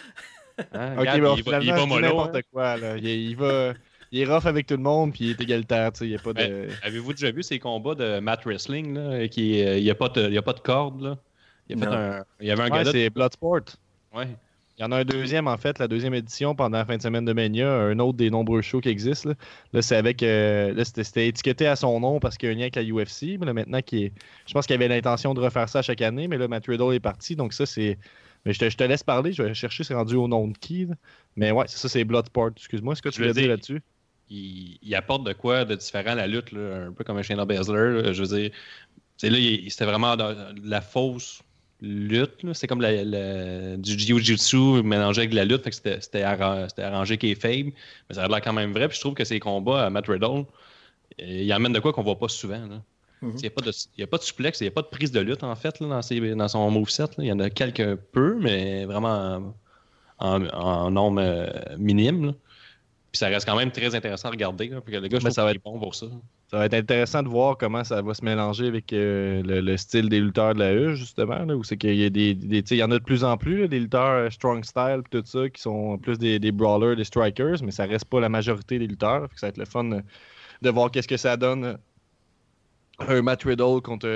Speaker 4: Hein,
Speaker 3: bon,
Speaker 4: il, va, il va mollo,
Speaker 3: n'importe
Speaker 4: hein.
Speaker 3: quoi. Là. Il, il va, il est rough avec tout le monde, puis il est égalitaire. tu sais, Il a pas de.
Speaker 4: Ben, Avez-vous déjà vu ces combats de Matt Wrestling? Là, qui, euh, il n'y a, pas de- il y a pas de corde. Là? Il, a fait
Speaker 5: Non.
Speaker 4: un, il y avait un
Speaker 3: Ouais,
Speaker 4: gars
Speaker 3: c'est Bloodsport.
Speaker 4: ouais.
Speaker 3: Il y en a un deuxième, en fait, la deuxième édition pendant la fin de semaine de Mania, un autre des nombreux shows qui existent. Là, Là, c'est avec. euh, là, c'était, étiqueté à son nom parce qu'il y a un lien avec la UFC. Mais là, maintenant, qui est, je pense qu'il avait l'intention de refaire ça chaque année, mais là, Matt Riddle est parti. Donc, ça, c'est. Mais je te, je te laisse parler, je vais chercher, c'est rendu au nom de qui. là. Mais ouais, ça, c'est Bloodsport. Excuse-moi, est-ce que tu
Speaker 4: veux
Speaker 3: dire là-dessus?
Speaker 4: il, il apporte de quoi de différent à la lutte, là, un peu comme un Shayna Baszler. là, je veux dire, c'est là, il- c'était vraiment de, de la fausse lutte. C'est comme la- la- du jiu-jitsu mélangé avec de la lutte. Fait que c'était, c'était, arra- c'était arrangé qui est faible. Mais ça a l'air quand même vrai. Puis je trouve que ces combats à Matt Riddle, euh, il amène de quoi qu'on voit pas souvent. là.
Speaker 5: Mhm.
Speaker 4: Il n'y a, pas de- il y a pas de suplex, il n'y a pas de prise de lutte en fait là, dans, ses- dans son moveset. là. Il y en a quelques peu, mais vraiment en, en nombre euh, minime. Puis ça reste quand même très intéressant à regarder. Là, le gars, je
Speaker 3: ça va
Speaker 4: est bon pour ça.
Speaker 3: Ça va être intéressant de voir comment ça va se mélanger avec euh, le, le style des lutteurs de la E, justement. Là, où c'est qu'il y a des. des- il y en a de plus en plus, là, des lutteurs euh, strong style tout ça, qui sont plus des, des brawlers, des strikers, mais ça reste pas la majorité des lutteurs. Fait que ça va être le fun de voir qu'est-ce que ça donne. euh, Un Matt Riddle contre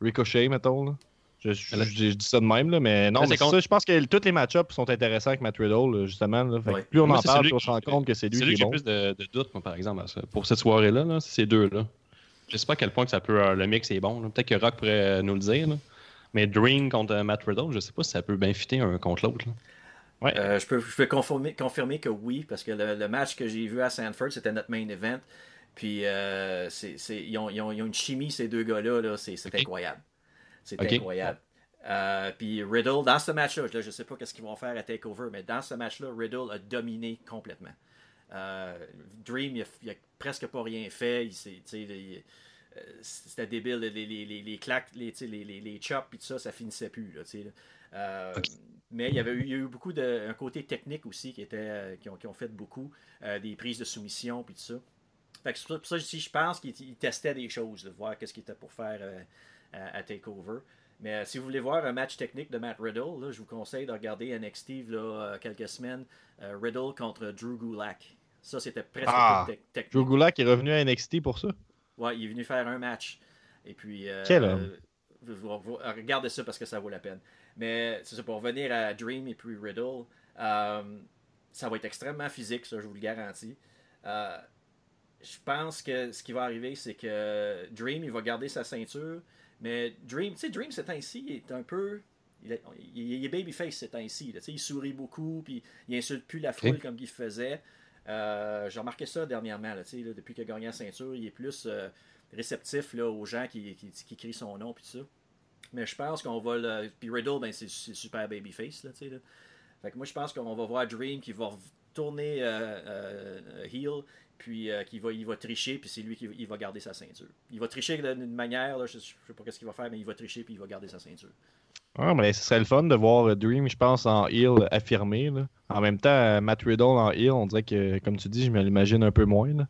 Speaker 3: Ricochet, mettons. Là. Je, je-
Speaker 4: Là-
Speaker 3: je- je dis ça de même, là, mais non, mais
Speaker 4: c'est
Speaker 3: c'est
Speaker 4: contre-
Speaker 3: ça, je pense que tous les match-ups sont intéressants avec Matt Riddle, là, justement. là. Fait que
Speaker 5: Ouais.
Speaker 3: Plus on
Speaker 4: Moi,
Speaker 3: en parle, plus on se rend compte que c'est lui qui
Speaker 4: lui
Speaker 3: est
Speaker 4: qui a
Speaker 3: bon.
Speaker 4: plus de, de doutes, moi, par exemple, pour cette soirée-là. Là, c'est ces deux-là. Je sais pas à quel point que ça peut, euh, le mix est bon. Peut-être que Rock pourrait euh, nous le dire. là. Mais Dream contre euh, Matt Riddle, je sais pas si ça peut bien fitter un contre l'autre.
Speaker 3: Ouais.
Speaker 5: Euh, je peux, je peux confirmer, confirmer que oui, parce que le, le match que j'ai vu à Sanford, c'était notre main event. Puis euh, c'est, c'est- ils, ont, ils ont- ils ont une chimie, ces deux gars-là. Là, c'est, incroyable. C'est incroyable. Euh, puis Riddle, dans ce match-là, là, je ne sais pas ce qu'ils vont faire à TakeOver, mais dans ce match-là, Riddle a dominé complètement. Euh, Dream, il a, il a presque pas rien fait. Euh, c'était débile. Les, les, les, les claques, les, les, les, les chops, puis tout ça, ça finissait plus. Là, là. Euh. Mais il y avait eu, il y a eu beaucoup de un côté technique aussi qui était qui ont, qui ont fait beaucoup des prises de soumission puis tout ça. Fait que pour ça- aussi je pense qu'ils ils testaient des choses, de voir qu'est-ce qu'il était pour faire à, à Takeover. Mais euh, si vous voulez voir un match technique de Matt Riddle, là, je vous conseille de regarder NXT là, euh, quelques semaines. euh, Riddle contre Drew Gulak. Ça, c'était presque
Speaker 3: Ah,
Speaker 5: technique.
Speaker 3: Joe Gulak est revenu à NXT pour ça?
Speaker 5: Ouais, il est venu faire un match. Et puis. euh,
Speaker 3: Quel homme.
Speaker 5: euh, vous- vous- vous- regardez ça parce que ça vaut la peine. Mais c'est ça, pour revenir à Dream et puis Riddle, ça va être extrêmement physique, ça, je vous le garantis. Je pense que ce qui va arriver, c'est que Dream, il va garder sa ceinture. Mais Dream, tu sais, Dream, ces temps-ci, il est un peu. Il est, il- est babyface ces temps-ci. Il sourit beaucoup, puis il insulte plus la foule comme il faisait. Euh, J'ai remarqué ça dernièrement. Là, là, depuis qu'il a gagné la ceinture, il est plus euh, réceptif là, aux gens qui, qui, qui crient son nom. Puis ça. Mais je pense qu'on va. Le... Puis Riddle, ben, c'est super babyface. Là, tu sais. Fait que moi, je pense qu'on va voir Dream qui va tourner euh, euh, heel, puis euh, qui va, il va tricher, puis c'est lui qui il va garder sa ceinture. Il va tricher d'une manière, là, je, je sais pas ce qu'il va faire, mais il va tricher, puis il va garder sa ceinture.
Speaker 3: Ah, mais ce serait le fun de voir euh, Dream, je pense, en heel affirmé. là. En même temps, euh, Matt Riddle en heel, on dirait que, comme tu dis, je me l'imagine un peu moins. là.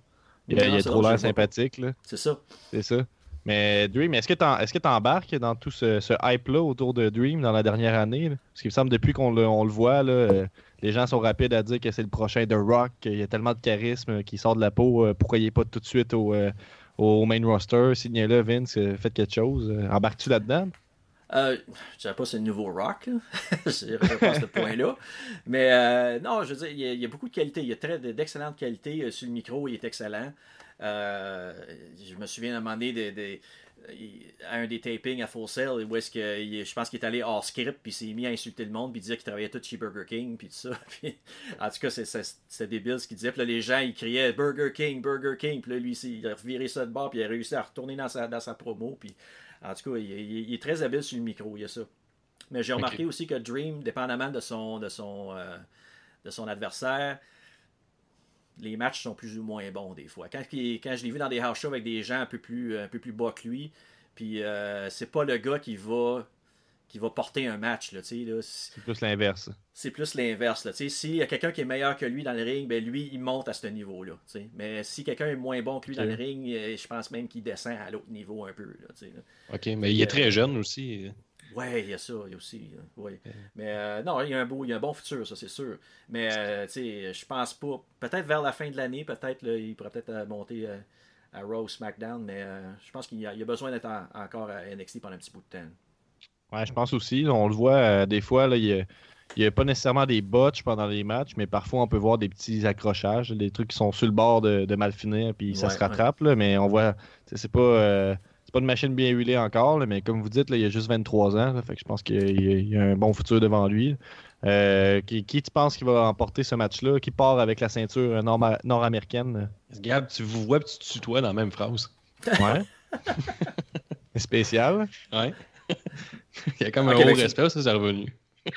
Speaker 3: Il, a-
Speaker 5: Non,
Speaker 3: il a trop l'air sympathique.
Speaker 5: C'est ça.
Speaker 3: c'est ça. Mais Dream, est-ce que tu embarques dans tout ce, hype-là autour de Dream dans la dernière année? Parce qu'il me semble, depuis qu'on le, voit, euh, les gens sont rapides à dire que c'est le prochain de Rock, qu'il y a tellement de charisme euh, qui sort de la peau, euh, pourquoi il n'est pas tout de suite au, main roster? Signez-le, Vince, faites quelque chose. Embarques-tu là-dedans?
Speaker 5: Euh, je sais pas c'est le nouveau rock, je à ce point-là. Mais euh, non, je veux dire, il y, a, beaucoup de qualité. Il y a très d'excellentes qualités. Sur le micro, il est excellent. Euh, je me souviens à un moment donné il- à un des tapings à Full Sail où est-ce que je pense qu'il est allé hors script puis il s'est mis à insulter le monde puis il disait qu'il travaillait tout chez Burger King puis tout ça. Puis, en tout cas c'est- débile ce qu'il disait. Puis là les gens ils criaient Burger King Burger King. Puis là lui il a reviré ça de bord puis il a réussi à retourner dans sa, dans sa promo. Puis en tout cas il, il- il est très habile sur le micro il y a ça. Mais j'ai remarqué aussi que Dream dépendamment de son de son euh, de son adversaire les matchs sont plus ou moins bons des fois. Quand, je l'ai vu dans des house shows avec des gens un peu plus, un peu plus bas que lui, puis euh, c'est pas le gars qui va qui va porter un match. Là. C'est-
Speaker 3: plus l'inverse.
Speaker 5: c'est plus l'inverse. S'il y a quelqu'un qui est meilleur que lui dans le ring, ben lui, il monte à ce niveau-là. Mais si quelqu'un est moins bon que lui dans le ring, euh, je pense même qu'il descend à l'autre niveau un peu. Là.
Speaker 4: OK, mais il est très jeune aussi.
Speaker 5: Ouais, il y a ça, il y a aussi. ouais. Mais euh, non, il y a un beau, il y a un bon futur, ça c'est sûr. Mais euh, tu sais, je pense pas. Peut-être vers la fin de l'année, peut-être là, il pourrait peut-être euh, monter euh, à Raw SmackDown, mais euh, je pense qu'il y a, il y a besoin d'être en- encore à NXT pendant un petit bout de temps.
Speaker 3: Ouais, je pense aussi. On le voit des fois, là, il y a, il y a pas nécessairement des botches pendant les matchs, mais parfois on peut voir des petits accrochages, des trucs qui sont sur le bord de, de mal finir, puis ça
Speaker 5: Ouais,
Speaker 3: se rattrape. là, mais on voit, c'est pas, pas une machine bien huilée encore, là, mais comme vous dites, là, il a juste 23 ans, là, fait que je pense qu'il y a, un bon futur devant lui. Euh, qui, qui tu penses qui va emporter ce match-là? Qui part avec la ceinture nord- nord-américaine?
Speaker 4: Gab, tu vous vois et tu te tutoies dans la même phrase.
Speaker 3: Ouais. C'est spécial.
Speaker 4: Ouais. il y a comme un haut respect, ça, c'est revenu.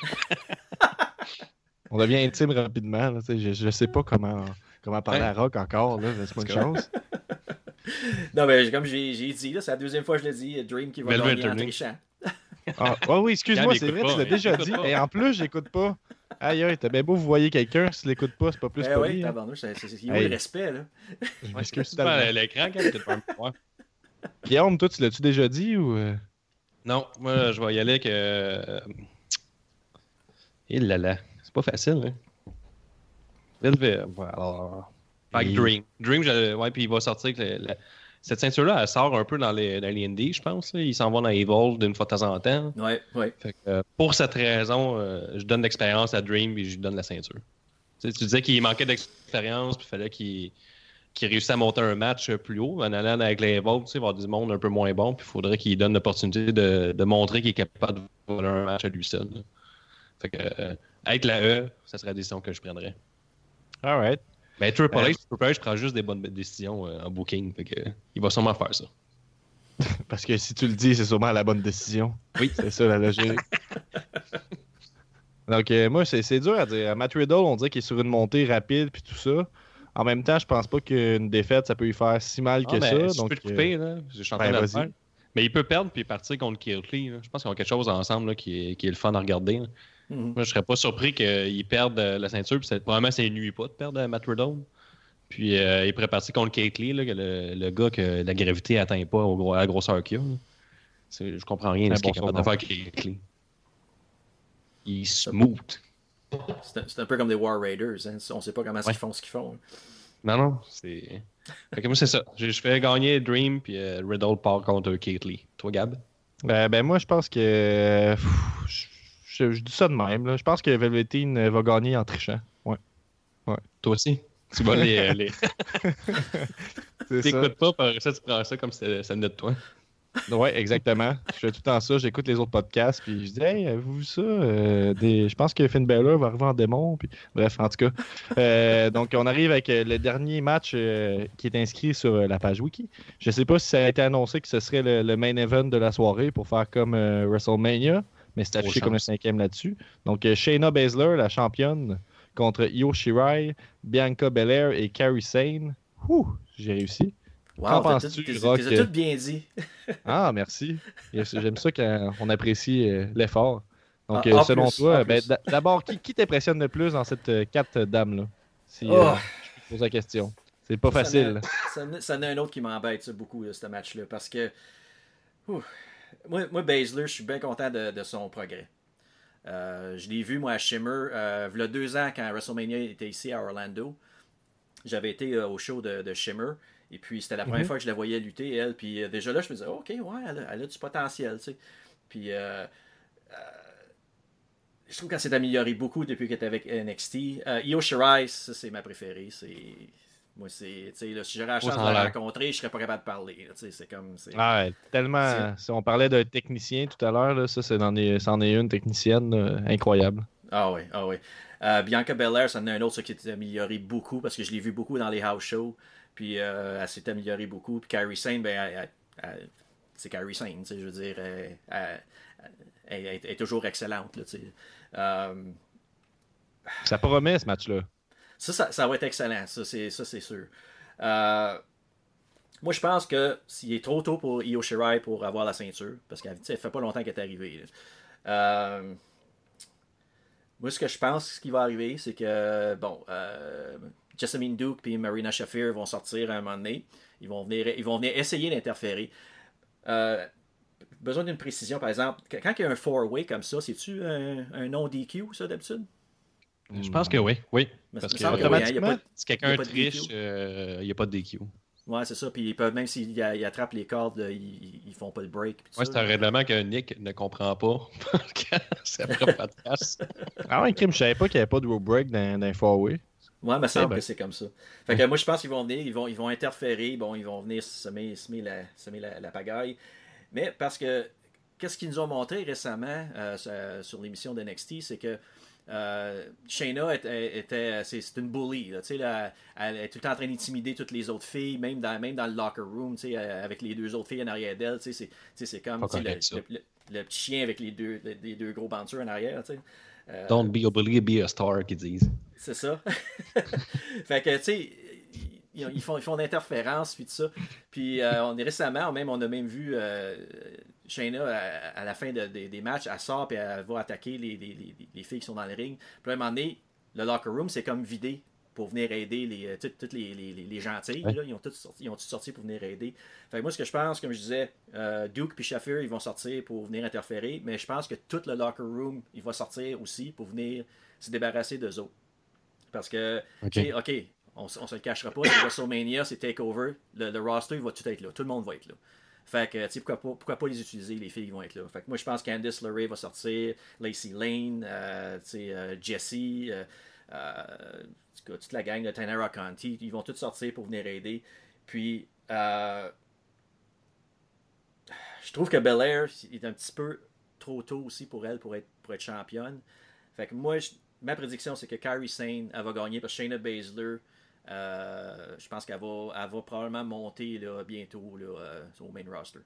Speaker 3: On devient intime rapidement. là, je, je sais pas comment, comment parler
Speaker 4: Ouais.
Speaker 3: à Rock encore. là, C'est pas une chance.
Speaker 5: Non, mais comme j'ai dit, là, c'est la deuxième fois que je le dis, Dream qui va
Speaker 4: Velvet
Speaker 5: gagner en trichant.
Speaker 3: Ah, ouais, oui, excuse-moi, c'est vrai,
Speaker 4: pas,
Speaker 3: tu l'as déjà dit.
Speaker 4: pas.
Speaker 3: Et en plus, j'écoute pas. Aïe, aïe, t'as bien beau vous voyez quelqu'un, si tu l'écoutes pas, c'est pas plus
Speaker 5: oui,
Speaker 3: poli. hein.
Speaker 5: tabarnouche, c'est il y a
Speaker 3: Hey.
Speaker 5: le respect, là.
Speaker 3: Je m'excuse
Speaker 4: C'est pas à l'écran, un peu voir.
Speaker 3: Guillaume, toi, tu l'as-tu déjà dit ou. euh?
Speaker 4: Non, moi, je vais y aller avec. Euh... Il là là. C'est pas facile, hein. Velvet. ouais, Avec
Speaker 3: Et-
Speaker 4: Dream. Dream, je- ouais, puis il va sortir. le- la- Cette ceinture-là, elle sort un peu dans les, dans les indies, je pense. là. Il s'en va dans Evolve d'une fois de temps en temps.
Speaker 5: Ouais, ouais.
Speaker 4: Fait que, euh, pour cette raison, euh, je donne l'expérience à Dream et je lui donne la ceinture. Tu, sais, tu disais qu'il manquait d'expérience, puis il fallait qu'il qu'il réussisse à monter un match plus haut. En allant avec les Evolve, tu sais, il va y avoir du monde un peu moins bon, puis il faudrait qu'il donne l'opportunité de, de montrer qu'il est capable de voler un match à lui seul. là. Fait que, euh, avec la E, ça serait la décision que je prendrais.
Speaker 3: Alright.
Speaker 4: Mais Triple H, Triple H, je prends juste des bonnes décisions euh, en booking. Fait que, il va sûrement faire ça.
Speaker 3: Parce que si tu le dis, c'est sûrement la bonne décision.
Speaker 4: Oui.
Speaker 3: C'est ça la logique. Donc, euh, moi, c'est dur à dire. Matt Riddle, on dirait qu'il est sur une montée rapide puis tout ça. En même temps, je pense pas qu'une défaite, ça peut lui faire si mal que
Speaker 4: Ah,
Speaker 3: ça.
Speaker 4: ben, si je
Speaker 3: donc,
Speaker 4: peux te
Speaker 3: euh,
Speaker 4: couper, là. Je suis en train
Speaker 3: ben,
Speaker 4: de faire. Mais il peut perdre puis partir contre Kirtley. là. Je pense qu'ils ont quelque chose ensemble là, qui, est, qui est le fun à regarder. là.
Speaker 5: Mhm.
Speaker 4: Moi, je serais pas surpris qu'ils perdent euh, la ceinture. Puis c'est- probablement, ça ne nuit pas de perdre euh, Matt Riddle. Puis euh, il pourrait partir contre Kate Lee, là, que le, le gars que la gravité n'atteint pas au gros- à la grosseur qu'il a. Je comprends rien de ce qu'il est
Speaker 3: bon
Speaker 4: capable de faire Kate Lee. Il smooth.
Speaker 5: C'est un, c'est un peu comme des War Raiders. Hein. On sait pas comment
Speaker 4: Ouais.
Speaker 5: ils font ce qu'ils font.
Speaker 4: Non, non, c'est. Fait que moi, c'est ça. Je, je fais gagner Dream, puis euh, Riddle part contre Kate Lee. Toi, Gab?
Speaker 3: Ben, ben, moi, je pense que. euh, pff, Je, je- je dis ça de même. là. Je pense que Velveteen euh, va gagner en trichant. Ouais.
Speaker 4: Toi aussi? Tu vas les. euh, les... T'écoutes pas, par ça, tu prends ça comme si ça ça venait de toi.
Speaker 3: Ouais, exactement. Je fais tout le temps ça. J'écoute les autres podcasts. Puis je dis, hey, avez-vous vu ça? Euh, des... Je pense que Finn Balor va arriver en démon. Puis... Bref, en tout cas. Euh, donc, on arrive avec le dernier match euh, qui est inscrit sur la page Wiki. Je sais pas si ça a été annoncé que ce serait le, le main event de la soirée pour faire comme WrestleMania, mais c'est affiché comme le cinquième là-dessus. Donc, euh, Shayna Baszler, la championne, contre Io Shirai, Bianca Belair et Kairi Sane. Ouh, j'ai réussi. Qu'en
Speaker 5: Wow, t'as
Speaker 3: penses-tu, Rock?
Speaker 5: t'as tout bien dit.
Speaker 3: Ah, merci. J'aime ça quand on apprécie euh, l'effort. Donc,
Speaker 5: Ah,
Speaker 3: euh, selon
Speaker 5: plus,
Speaker 3: toi,
Speaker 5: en
Speaker 3: ben, d'abord, qui, qui t'impressionne le plus dans cette quatre dames-là? Si euh,
Speaker 5: Oh.
Speaker 3: je te pose la question. C'est pas
Speaker 5: Ça
Speaker 3: facile.
Speaker 5: Ça, en a un autre qui m'embête beaucoup, ce match-là. Parce que. Ouh, moi, moi, Baszler, je suis bien content de, de son progrès. Euh, je l'ai vu, moi, à Shimmer, euh, il y a deux ans, quand WrestleMania était ici à Orlando. J'avais été euh, au show de, de Shimmer. Et puis, c'était la première
Speaker 3: Mhm.
Speaker 5: fois que je la voyais lutter, elle. Puis, déjà là, je me disais, OK, ouais, elle a, elle a du potentiel, tu sais. Puis, je trouve qu'elle s'est améliorée beaucoup depuis qu'elle était avec NXT. Euh, Io Shirai, ça, c'est ma préférée. C'est. Moi, c'est. Là, si j'aurais la chance de la rencontrer, je serais pas capable de parler. c'est comme.
Speaker 3: Ah, ouais, tellement. Si on parlait d'un technicien tout à l'heure, ça, c'est dans les- c'en est une technicienne incroyable.
Speaker 5: Ah oui, ah oui. Euh, Bianca Belair, ça en a un autre ça, qui s'est amélioré beaucoup parce que je l'ai vu beaucoup dans les house shows. Puis euh, elle s'est améliorée beaucoup. Puis Carrie Sane, ben, c'est Carrie Sane, je veux dire. Elle, elle- elle- elle est toujours excellente. Là. Euh,
Speaker 3: Ça promet ce match-là.
Speaker 5: Ça, ça, va être excellent, ça c'est, sûr. Euh, moi, je pense que s'il est trop tôt pour Io Shirai pour avoir la ceinture, parce qu'elle ne fait pas longtemps qu'elle est arrivée. Euh, moi, ce que je pense ce qui va arriver, c'est que, bon, euh, Jessamine Duke et Marina Shafir vont sortir à un moment donné. Ils vont venir, ils vont venir essayer d'interférer. Euh, besoin d'une précision, par exemple, quand il y a un four-way comme ça, c'est-tu un non-DQ, ça, d'habitude?
Speaker 4: Je pense que oui. Oui.
Speaker 5: Mais
Speaker 4: Parce que
Speaker 5: semble que oui, hein,
Speaker 3: automatiquement,
Speaker 5: pas-
Speaker 4: si quelqu'un triche, euh, il n'y a pas de DQ.
Speaker 5: Ouais, c'est ça. Puis ils peuvent, même s'ils ils attrapent les cordes, là, ils, ils font pas le break.
Speaker 4: Ouais, c'est un règlement que Nick ne comprend pas. pas de place.
Speaker 3: Ah ouais, Kim, je savais pas qu'il n'y avait pas de rope break dans, dans les four-way.
Speaker 5: Ouais, il me semble
Speaker 3: ben.
Speaker 5: que c'est comme ça. Fait que moi, je pense qu'ils vont venir, ils vont, ils vont interférer, bon, ils vont venir semer, semer, la, semer la, la pagaille. Mais parce que, qu'est-ce qu'ils nous ont montré récemment euh, sur- l'émission de NXT, c'est que euh, Shayna était, était- c'est, une bully. Là, là, elle est tout le temps en train d'intimider toutes les autres filles, même dans, même dans le locker room, tu sais, euh, avec les deux autres filles en arrière d'elle. tu sais, C'est, comme le, le- le- le petit chien avec les deux, les, deux gros bouncers en arrière. Euh,
Speaker 4: Don't be a bully, be a star, qu'ils disent.
Speaker 5: c'est ça. fait que, tu sais, ils, font, ils font d'interférences, puis tout ça. Puis, euh, on est récemment, même, on a même vu euh, Shayna, à, à la fin de- de- des matchs, elle sort, puis elle va attaquer les, les- les- les filles qui sont dans le ring. Puis, à un moment donné, le locker room, c'est comme vidé pour venir aider les, euh, toutes, toutes les, les, les- les gentilles.
Speaker 4: Ouais.
Speaker 5: là. ils ont tous sorti, ils ont tous sorti pour venir aider. Fait que moi, ce que je pense, comme je disais, euh, Duke et Shafir, ils vont sortir pour venir interférer, mais je pense que tout le locker room, il va sortir aussi pour venir se débarrasser d'eux autres. Parce que,
Speaker 4: OK,
Speaker 5: on, se le cachera pas, WrestleMania, c'est TakeOver, le, le roster, va tout être là, tout le monde va être là. Fait que, tu sais, pourquoi pas, les utiliser, les filles qui vont être là. Fait que moi, je pense Candice LeRae va sortir, Lacey Lane, euh, tu sais, euh, Jessie, euh, euh, toute la gang de Tanara Conti, ils vont tous sortir pour venir aider. Puis, je trouve que Belair est un petit peu trop tôt aussi pour elle pour être, championne. Fait que moi, je- ma prédiction, c'est que Kyrie Sane, elle va gagner parce que Shayna Baszler, euh, je pense qu'elle va, elle va probablement monter là, bientôt là, euh, au main roster.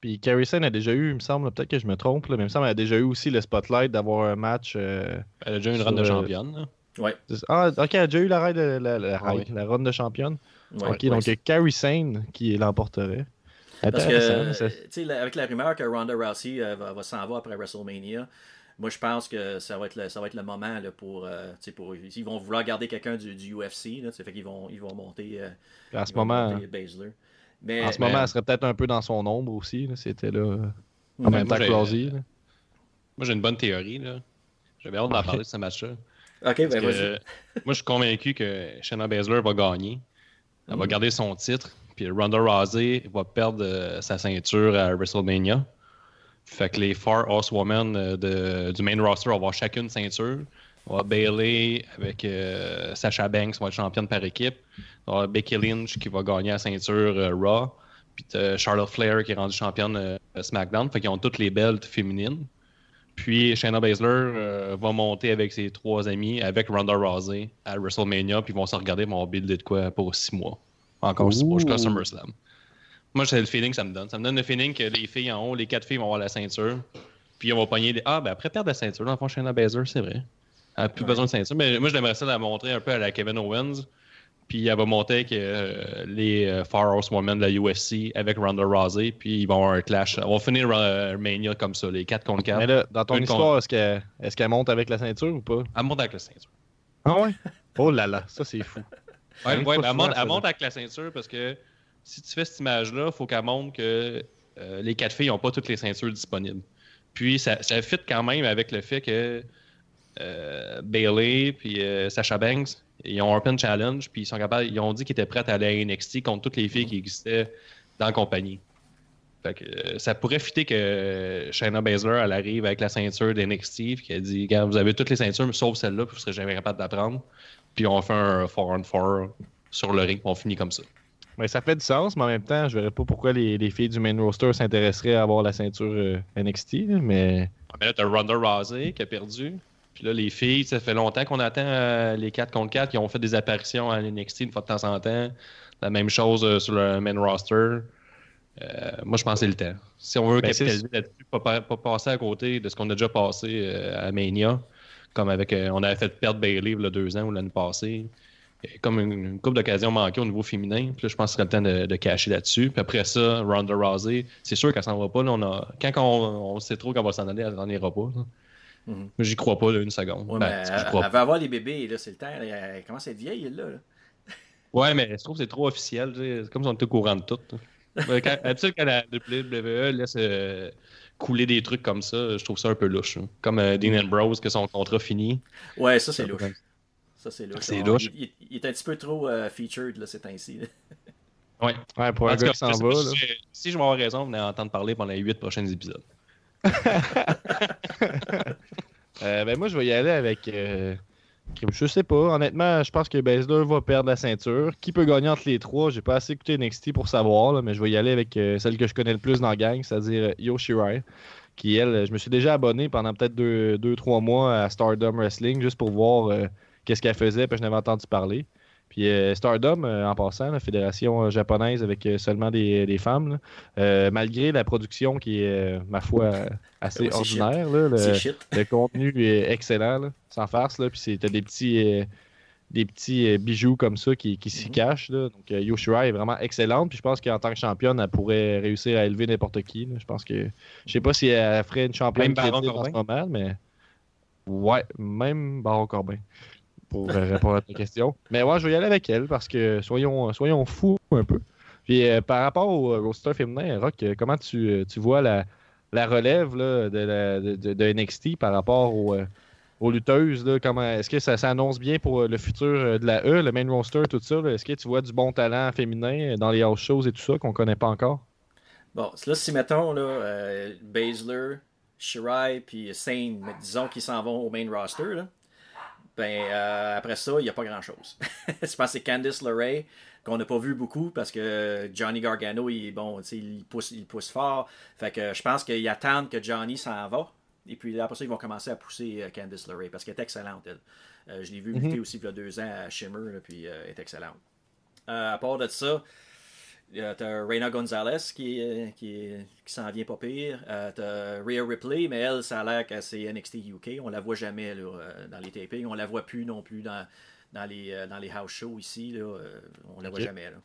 Speaker 3: Puis Carrie Sane a déjà eu, il me semble, peut-être que je me trompe, là, mais il me semble qu'elle a déjà eu aussi le spotlight d'avoir un match. euh,
Speaker 4: Elle a déjà une
Speaker 3: Sur,
Speaker 4: run de
Speaker 3: euh,
Speaker 4: championne.
Speaker 5: Ouais.
Speaker 3: Ah, ok, elle a déjà eu la, la, la,
Speaker 4: Ah oui.
Speaker 3: la run de championne.
Speaker 5: Ouais,
Speaker 3: ok,
Speaker 5: ouais,
Speaker 3: donc
Speaker 5: c'est-
Speaker 3: Carrie Sane qui l'emporterait.
Speaker 5: Parce que,
Speaker 3: ça-
Speaker 5: tu sais, la- avec la rumeur que Ronda Rousey euh, va, va s'en va après WrestleMania, moi je pense que ça va être le, ça va être le moment là, pour, euh, tu sais, pour. Ils vont vouloir garder quelqu'un du, du UFC, là, fait qu'ils vont, ils vont monter. euh,
Speaker 3: à ce
Speaker 5: ils vont
Speaker 3: moment.
Speaker 5: Mais,
Speaker 3: en ce
Speaker 4: mais-
Speaker 3: moment, elle serait peut-être un peu dans son ombre aussi. là, C'était là. euh, En
Speaker 5: Ouais,
Speaker 3: même
Speaker 4: moi,
Speaker 3: temps que.
Speaker 4: Moi, j'ai une bonne théorie. là. J'avais hâte d'en parler de ce match-là.
Speaker 5: Ok, ben
Speaker 4: que, euh, moi, je suis convaincu que Shayna Baszler va gagner. Elle va
Speaker 5: Mhm.
Speaker 4: garder son titre. Puis Ronda Rousey va perdre euh, sa ceinture à WrestleMania. Fait que les Four Horsewomen euh, de- du main roster vont avoir chacune ceinture. On va Bailey avec euh, Sasha Banks va être championne par équipe. On va Becky Lynch qui va gagner la ceinture euh, Raw. Puis Charlotte Flair qui est rendue championne euh, SmackDown. Fait qu'ils ont toutes les belts féminines. Puis Shayna Baszler va monter avec ses trois amis, avec Ronda Rousey à WrestleMania, puis ils vont se regarder, ils vont builder de quoi pour six mois. Encore six mois jusqu'à. SummerSlam. Moi, c'est le feeling que ça me donne. Ça me donne le feeling que les filles en haut, les quatre filles vont avoir la ceinture, puis on va pogner les... Ah, ben après perdre la ceinture, dans le fond, Shayna Baszler, c'est vrai. Elle n'a plus
Speaker 5: Ouais.
Speaker 4: besoin de ceinture. Mais moi, j'aimerais ça la montrer un peu à la Kevin Owens, puis elle va monter avec euh, les euh, Far Horsewomen de la UFC avec Ronda Rousey, puis ils vont avoir un clash. On va finir euh, Mania comme ça, les 4 contre 4.
Speaker 3: Mais là, dans ton
Speaker 4: Une
Speaker 3: histoire, est-ce qu'elle est qu'elle monte avec la ceinture ou pas?
Speaker 4: Elle monte avec la ceinture.
Speaker 3: Ah ouais? Oh là là, ça c'est fou.
Speaker 4: Ouais, elle, monte avec la ceinture parce que si tu fais cette image-là, il faut qu'elle montre que euh, les quatre filles n'ont pas toutes les ceintures disponibles. Puis ça, ça fit quand même avec le fait que euh, Bailey puis euh, Sasha Banks, ils ont un Open Challenge, puis ils sont capables, ils ont dit qu'ils étaient prêts à aller à NXT contre toutes les filles qui existaient dans la compagnie. Fait que, euh, ça pourrait fitter que Shayna Baszler, elle arrive avec la ceinture d'NXT, puis qu'elle dit, vous avez toutes les ceintures, sauf celle-là, puis vous serez jamais capable d'apprendre. Puis on fait un 4 on 4 sur le ring, on finit comme ça.
Speaker 3: Mais ça fait du sens, mais en même temps, je verrais pas pourquoi les, les filles du main roster s'intéresseraient à avoir la ceinture euh, NXT, mais.
Speaker 4: Mais là, t'as Ronda Rousey qui a perdu. Puis là, les filles, ça fait longtemps qu'on attend euh, les 4 contre 4 qui ont fait des apparitions à NXT une fois de temps en temps. La même chose euh, sur le main roster. Moi, je pense que c'est le temps. Si on veut
Speaker 3: Ben,
Speaker 4: capitaliser là-dessus, pas, pa- pas passer à côté de ce qu'on a déjà passé à Mania, comme avec, euh, on avait fait perdre Bailey il y a deux ans ou l'année passée. Comme une, une coupe d'occasions manquée au niveau féminin. Puis là, je pense que ce serait le temps de, de cacher là-dessus. Puis après ça, Ronda Rousey, c'est sûr qu'elle s'en va pas. Là, on a... Quand on, on sait trop qu'elle va s'en aller, elle n'en ira pas. là.
Speaker 5: Mhm.
Speaker 4: J'y crois pas là, une seconde.
Speaker 5: Ouais,
Speaker 4: Ben,
Speaker 5: elle,
Speaker 4: crois
Speaker 5: elle veut avoir les bébés, là, c'est le temps. Elle, elle commence à être vieille, là. là.
Speaker 4: Ouais, mais je trouve que c'est trop officiel. C'est comme si on était au courant de tout. Ouais, quand- la WWE laisse euh, couler des trucs comme ça, je trouve ça un peu louche. hein. Comme euh, Dean Ambrose, que son contrat fini.
Speaker 5: Ouais, ça, c'est louche. Ça, c'est louche.
Speaker 4: C'est
Speaker 5: On-
Speaker 4: louche.
Speaker 5: Il, il- il est un petit peu trop euh, featured, là, ces temps-ci.
Speaker 4: Ouais.
Speaker 3: Ouais, pour un
Speaker 4: En
Speaker 3: gars qui s'en
Speaker 4: je
Speaker 3: va, là.
Speaker 4: si, si je vais avoir raison, vous allez entendre parler pendant les huit prochains épisodes.
Speaker 3: Euh, ben moi, je vais y aller avec. euh, Je sais pas. Honnêtement, je pense que Baszler va perdre la ceinture. Qui peut gagner entre les trois? J'ai pas assez écouté NXT pour savoir, là, mais je vais y aller avec euh, celle que je connais le plus dans la gang, c'est-à-dire Io Shirai. Qui, elle, je me suis déjà abonné pendant peut-être deux, deux, trois mois à Stardom Wrestling juste pour voir euh, qu'est-ce qu'elle faisait, puis je n'avais entendu parler. Puis euh, Stardom, euh, en passant, la fédération euh, japonaise avec euh, seulement des, des femmes, là, malgré la production qui est, ma foi, assez
Speaker 5: Ouais, c'est
Speaker 3: ordinaire, là, le- le contenu est excellent, là, sans farce. Là, puis t'as des petits, des petits bijoux comme ça qui, qui s'y
Speaker 5: Mhm.
Speaker 3: cachent. Donc Yoshira est vraiment excellente. Puis je pense qu'en tant que championne, elle pourrait réussir à élever n'importe qui. Je pense que. Je sais pas si elle ferait une championne crédible en ce moment, mais. Ouais, même Baron Corbin. Pour euh, répondre à ta question. Mais ouais, je vais y aller avec elle parce que soyons, soyons fous un peu. Puis euh, par rapport au euh, roster féminin, Rock, euh, comment tu, euh, tu vois la, la relève là, de, de- NXT par rapport au, euh, aux lutteuses? est-ce que ça s'annonce bien pour euh, le futur euh, de la E, le main roster, tout ça? Est-ce que tu vois du bon talent féminin euh, dans les house shows et tout ça qu'on connaît pas encore?
Speaker 5: Bon, là, si mettons, là, euh, Baszler, Shirai, puis Sane, disons qu'ils s'en vont au main roster, là, ben, euh, après ça, il n'y a pas grand-chose. je pense que c'est Candice LeRae, qu'on n'a pas vu beaucoup, parce que Johnny Gargano, il, bon, il, pousse, il pousse fort. Fait que je pense qu'ils attendent que Johnny s'en va. Et puis là, après ça, ils vont commencer à pousser euh, Candice LeRae, parce qu'elle est excellente, elle. Euh, je l'ai vu lutter aussi il y a deux ans à Shimmer, là, puis elle est excellente. À part de ça, T'as Reina Gonzalez qui, est- qui, qui s'en vient pas pire. Euh, T'as Rhea Ripley, mais elle, ça a l'air que c'est NXT UK. On la voit jamais là, euh, dans les tapings. On la voit plus non plus dans, dans, les, euh, dans les house shows ici. Là. Euh, on la voit jamais. Là.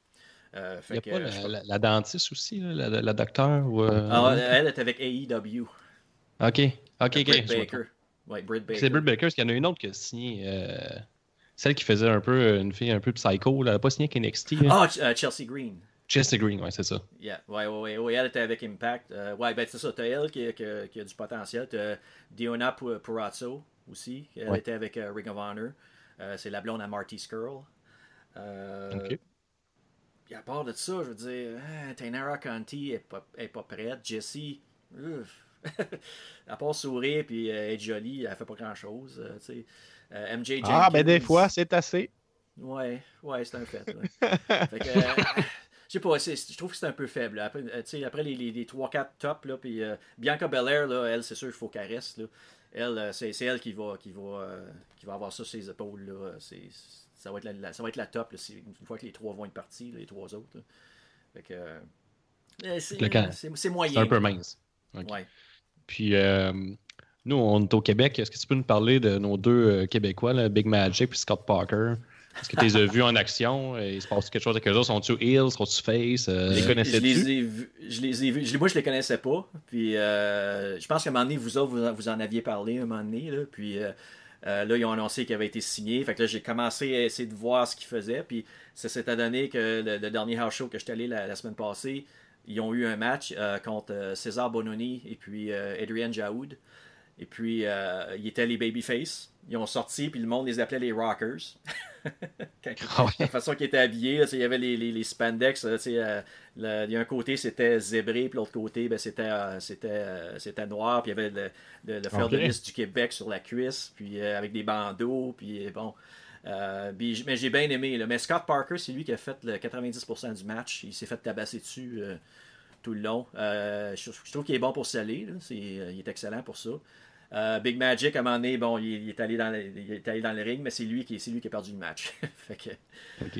Speaker 5: Euh,
Speaker 4: Il a
Speaker 5: que,
Speaker 4: pas
Speaker 5: euh,
Speaker 4: la,
Speaker 5: je-
Speaker 4: la- la dentiste aussi, là, la, la docteur ou. euh,
Speaker 5: Ah, elle est avec AEW.
Speaker 4: Ok, ok, ok.
Speaker 5: Britt Baker. Ouais, Britt Baker.
Speaker 4: C'est Britt Baker, parce qu'il y en a une autre qui a signé. euh, celle qui faisait un peu euh, une fille un peu psycho, là, elle n'a pas signé avec NXT.
Speaker 5: Ah, euh, Chelsea Green.
Speaker 4: Chelsea Green, ouais, c'est ça.
Speaker 5: Yeah, ouais, ouais, ouais, elle était avec Impact. Euh, ouais, ben c'est ça, t'as elle qui, qui, qui a du potentiel. T'as Diona Pu- Purazzo aussi, elle
Speaker 4: Ouais.
Speaker 5: était avec euh, Ring of Honor. Euh, c'est la blonde à Marty Skrull. Euh,
Speaker 3: Ok.
Speaker 5: puis à part de ça, je veux dire, hein, Tainara Conti est pas, est pas prête. Jessie, à part sourire puis euh, être jolie, elle fait pas grand chose. tu sais. Euh, MJ Jenkins.
Speaker 3: Ah, ben des fois, c'est assez.
Speaker 5: Ouais, ouais, c'est un fait. ouais. Fait que, euh, sais pas, je trouve que c'est un peu faible. là. Après, euh, après les, les, les 3-4 tops, là, puis euh, Bianca Belair, là, elle, c'est sûr qu'il faut qu'elle reste. Là. Elle, euh, c'est c'est elle qui va, qui, va, euh, qui va avoir ça sur ses épaules. Là. C'est- ça, va être la, la- ça va être la top là, une fois que les trois vont être partis, les trois autres. Fait que, euh, c'est moyen.
Speaker 4: C'est un peu mince.
Speaker 5: Ouais.
Speaker 4: Puis, euh, nous, on est au Québec. Est-ce que tu peux nous parler de nos deux Québécois, là, Big Magic et Scott Parker? Est-ce que tu les as vus en action? Il se passe quelque chose avec eux autres? Sont-tu heels? Sont-tu face? Euh,
Speaker 3: Les
Speaker 5: Je
Speaker 3: connaissais-tu?
Speaker 5: les ai vus. Je les ai vus. Je les- moi, je les connaissais pas. Puis, euh, je pense qu'à un moment donné, vous autres, vous, en- vous en aviez parlé un moment donné. Là, puis, euh, euh, là, ils ont annoncé qu'il avait été signé. Fait que là, j'ai commencé à essayer de voir ce qu'ils faisaient. Puis, ça s'est donné que le, le dernier house show que j'étais allé la, la semaine passée, ils ont eu un match contre César Bononi et puis Adrian Jaoud. Et puis, euh, ils étaient les Babyface. Ils ont sorti, puis le monde les appelait les Rockers. Quand-
Speaker 4: ouais.
Speaker 5: la façon qu'ils étaient habillés, il y avait les, les, les spandex. euh, le- il y a un côté, c'était zébré, puis l'autre côté, ben, c'était, euh, c'était, euh, c'était noir, puis il y avait le, le, le fleur de lys du Québec sur la cuisse, puis euh, avec des bandeaux, puis bon. Puis mais j'ai bien aimé. là. Mais Scott Parker, c'est lui qui a fait le 90% du match. Il s'est fait tabasser dessus tout le long. Je, je trouve qu'il est bon pour sceller. là. C'est, euh, il est excellent pour ça. Euh, Big Magic, à un moment donné, bon, il, il est allé dans le, il est allé dans le ring, mais c'est lui qui, c'est lui qui a perdu le match. fait que,
Speaker 4: OK.